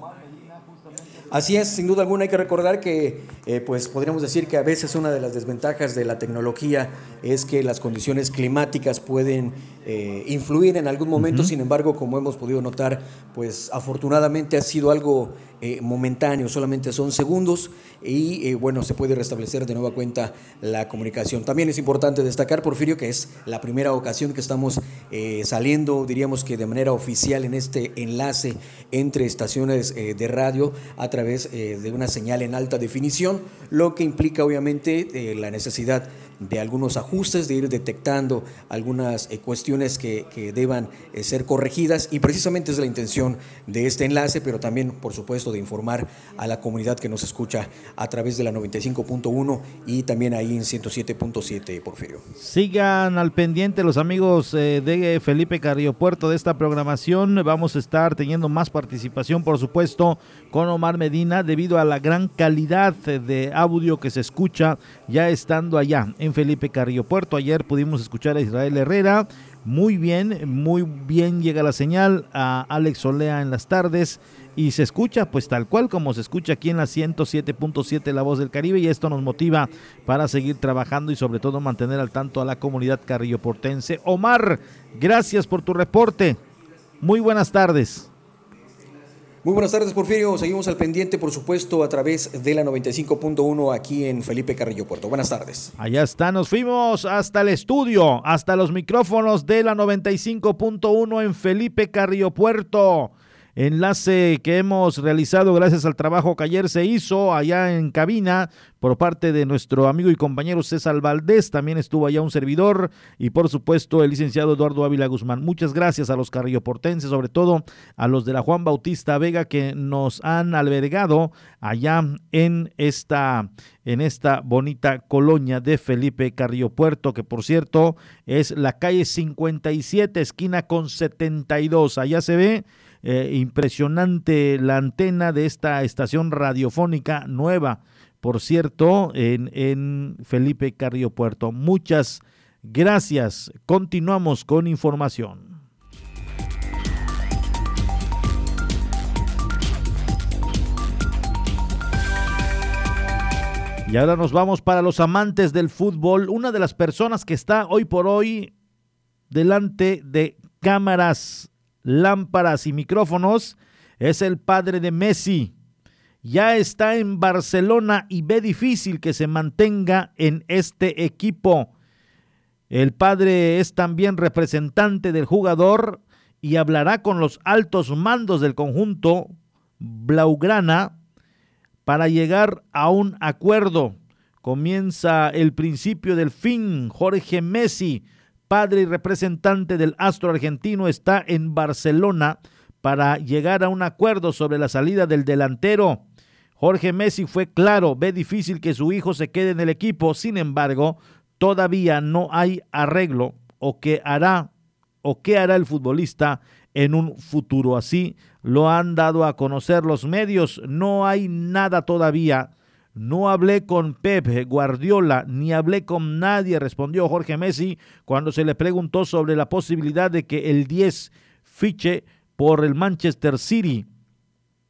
Así es, sin duda alguna hay que recordar que pues podríamos decir que a veces una de las desventajas de la tecnología es que las condiciones climáticas pueden eh, influir en algún momento, sin embargo, como hemos podido notar, pues afortunadamente ha sido algo eh, momentáneo, solamente son segundos y eh, bueno, se puede restablecer de nueva cuenta la comunicación. También es importante destacar, Porfirio, que es la primera ocasión que estamos saliendo, diríamos que de manera oficial en este enlace entre estaciones de radio a través de una señal en alta definición, lo que implica obviamente la necesidad de algunos ajustes, de ir detectando algunas eh, cuestiones que, deban eh, ser corregidas y precisamente es la intención de este enlace, pero también por supuesto de informar a la comunidad que nos escucha a través de la 95.1 y también ahí en 107.7, Porfirio. Sigan al pendiente los amigos eh, de Felipe Carrillo Puerto de esta programación. Vamos a estar teniendo más participación, por supuesto, con Omar Medina debido a la gran calidad de audio que se escucha ya estando allá Felipe Carrillo Puerto. Ayer pudimos escuchar a Israel Herrera. Muy bien, muy bien llega la señal a Alex Olea en las tardes y se escucha pues tal cual como se escucha aquí en la 107.7 La Voz del Caribe y esto nos motiva para seguir trabajando y sobre todo mantener al tanto a la comunidad Carrillo Portense. Omar, gracias por tu reporte. Muy buenas tardes. Muy buenas tardes, Porfirio. Seguimos al pendiente, por supuesto, a través de la 95.1 aquí en Felipe Carrillo Puerto. Buenas tardes. Allá está, nos fuimos hasta el estudio, hasta los micrófonos de la 95.1 en Felipe Carrillo Puerto enlace que hemos realizado gracias al trabajo que ayer se hizo allá en cabina por parte de nuestro amigo y compañero César Valdés, también estuvo allá un servidor y por supuesto el licenciado Eduardo Ávila Guzmán. Muchas gracias a los carrilloportenses, sobre todo a los de la Juan Bautista Vega que nos han albergado allá en esta en esta bonita colonia de Felipe Carrillo Puerto, que por cierto es la calle 57, esquina con 72. Allá se ve eh, impresionante la antena de esta estación radiofónica nueva, por cierto, en, en Felipe Carrillo Puerto. Muchas gracias. Continuamos con información. Y ahora nos vamos para los amantes del fútbol. Una de las personas que está hoy por hoy delante de cámaras lámparas y micrófonos, es el padre de Messi. Ya está en Barcelona y ve difícil que se mantenga en este equipo. El padre es también representante del jugador y hablará con los altos mandos del conjunto Blaugrana para llegar a un acuerdo. Comienza el principio del fin. Jorge Messi padre y representante del astro argentino, está en Barcelona para llegar a un acuerdo sobre la salida del delantero. Jorge Messi fue claro, ve difícil que su hijo se quede en el equipo, sin embargo, todavía no hay arreglo o qué hará o qué hará el futbolista en un futuro. Así lo han dado a conocer los medios, no hay nada todavía no hablé con Pep Guardiola ni hablé con nadie, respondió Jorge Messi cuando se le preguntó sobre la posibilidad de que el 10 fiche por el Manchester City.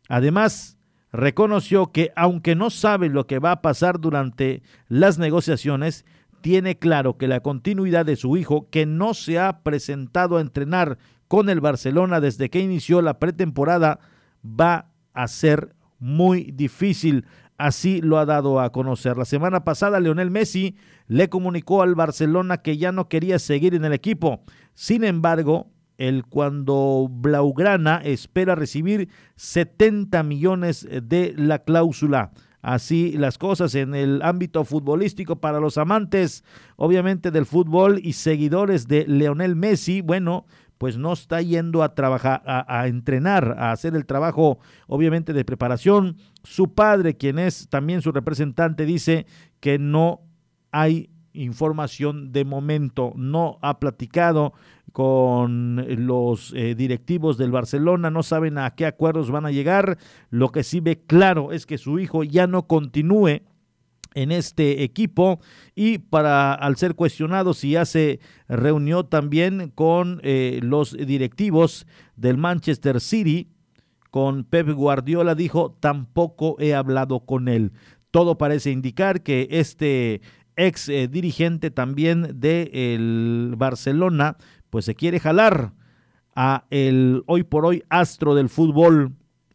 Además, reconoció que aunque no sabe lo que va a pasar durante las negociaciones, tiene claro que la continuidad de su hijo, que no se ha presentado a entrenar con el Barcelona desde que inició la pretemporada, va a ser muy difícil Así lo ha dado a conocer. La semana pasada, Leonel Messi le comunicó al Barcelona que ya no quería seguir en el equipo. Sin embargo, el cuando Blaugrana espera recibir 70 millones de la cláusula. Así las cosas en el ámbito futbolístico para los amantes, obviamente del fútbol y seguidores de Leonel Messi. Bueno, pues no está yendo a trabajar, a, entrenar, a hacer el trabajo, obviamente, de preparación. Su padre, quien es también su representante, dice que no hay información de momento, no ha platicado con los eh, directivos del Barcelona, no saben a qué acuerdos van a llegar. Lo que sí ve claro es que su hijo ya no continúe en este equipo y para al ser cuestionado si ya se reunió también con eh, los directivos del Manchester City, con Pep Guardiola, dijo, tampoco he hablado con él. Todo parece indicar que este ex eh, dirigente también del el Barcelona, pues se quiere jalar a el hoy por hoy astro del fútbol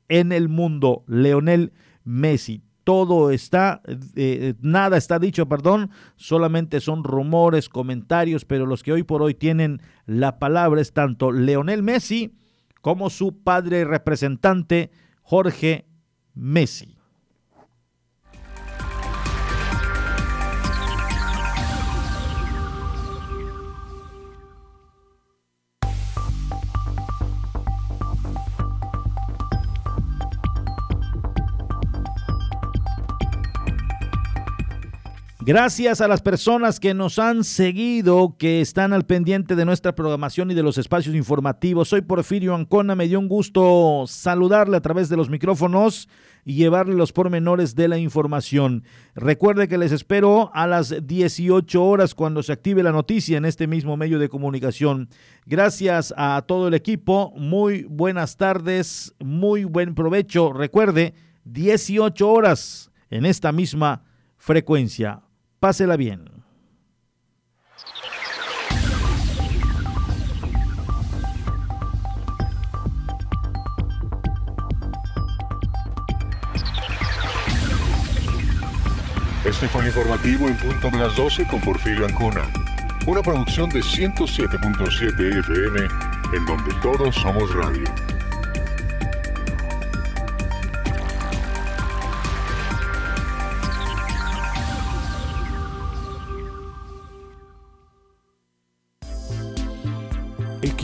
en el mundo, Leonel Messi todo está, eh, eh, nada está dicho, perdón, solamente son rumores, comentarios, pero los que hoy por hoy tienen la palabra es tanto Leonel Messi como su padre representante, Jorge Messi. Gracias a las personas que nos han seguido, que están al pendiente de nuestra programación y de los espacios informativos. Soy Porfirio Ancona, me dio un gusto saludarle a través de los micrófonos y llevarle los pormenores de la información. Recuerde que les espero a las 18 horas cuando se active la noticia en este mismo medio de comunicación. Gracias a todo el equipo, muy buenas tardes, muy buen provecho. Recuerde, 18 horas en esta misma frecuencia. Pásela bien. Este fue el informativo en punto de las 12 con Porfirio Ancona. Una producción de 107.7 FM en donde todos somos radio.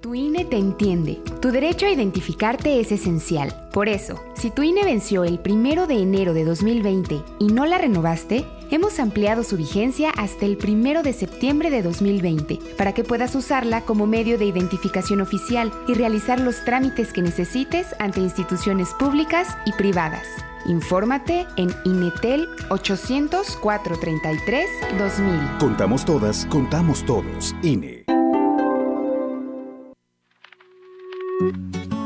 Tu INE te entiende. Tu derecho a identificarte es esencial. Por eso, si tu INE venció el primero de enero de 2020 y no la renovaste, hemos ampliado su vigencia hasta el primero de septiembre de 2020 para que puedas usarla como medio de identificación oficial y realizar los trámites que necesites ante instituciones públicas y privadas. Infórmate en Inetel 800 433 2000. Contamos todas, contamos todos. INE. Thank you.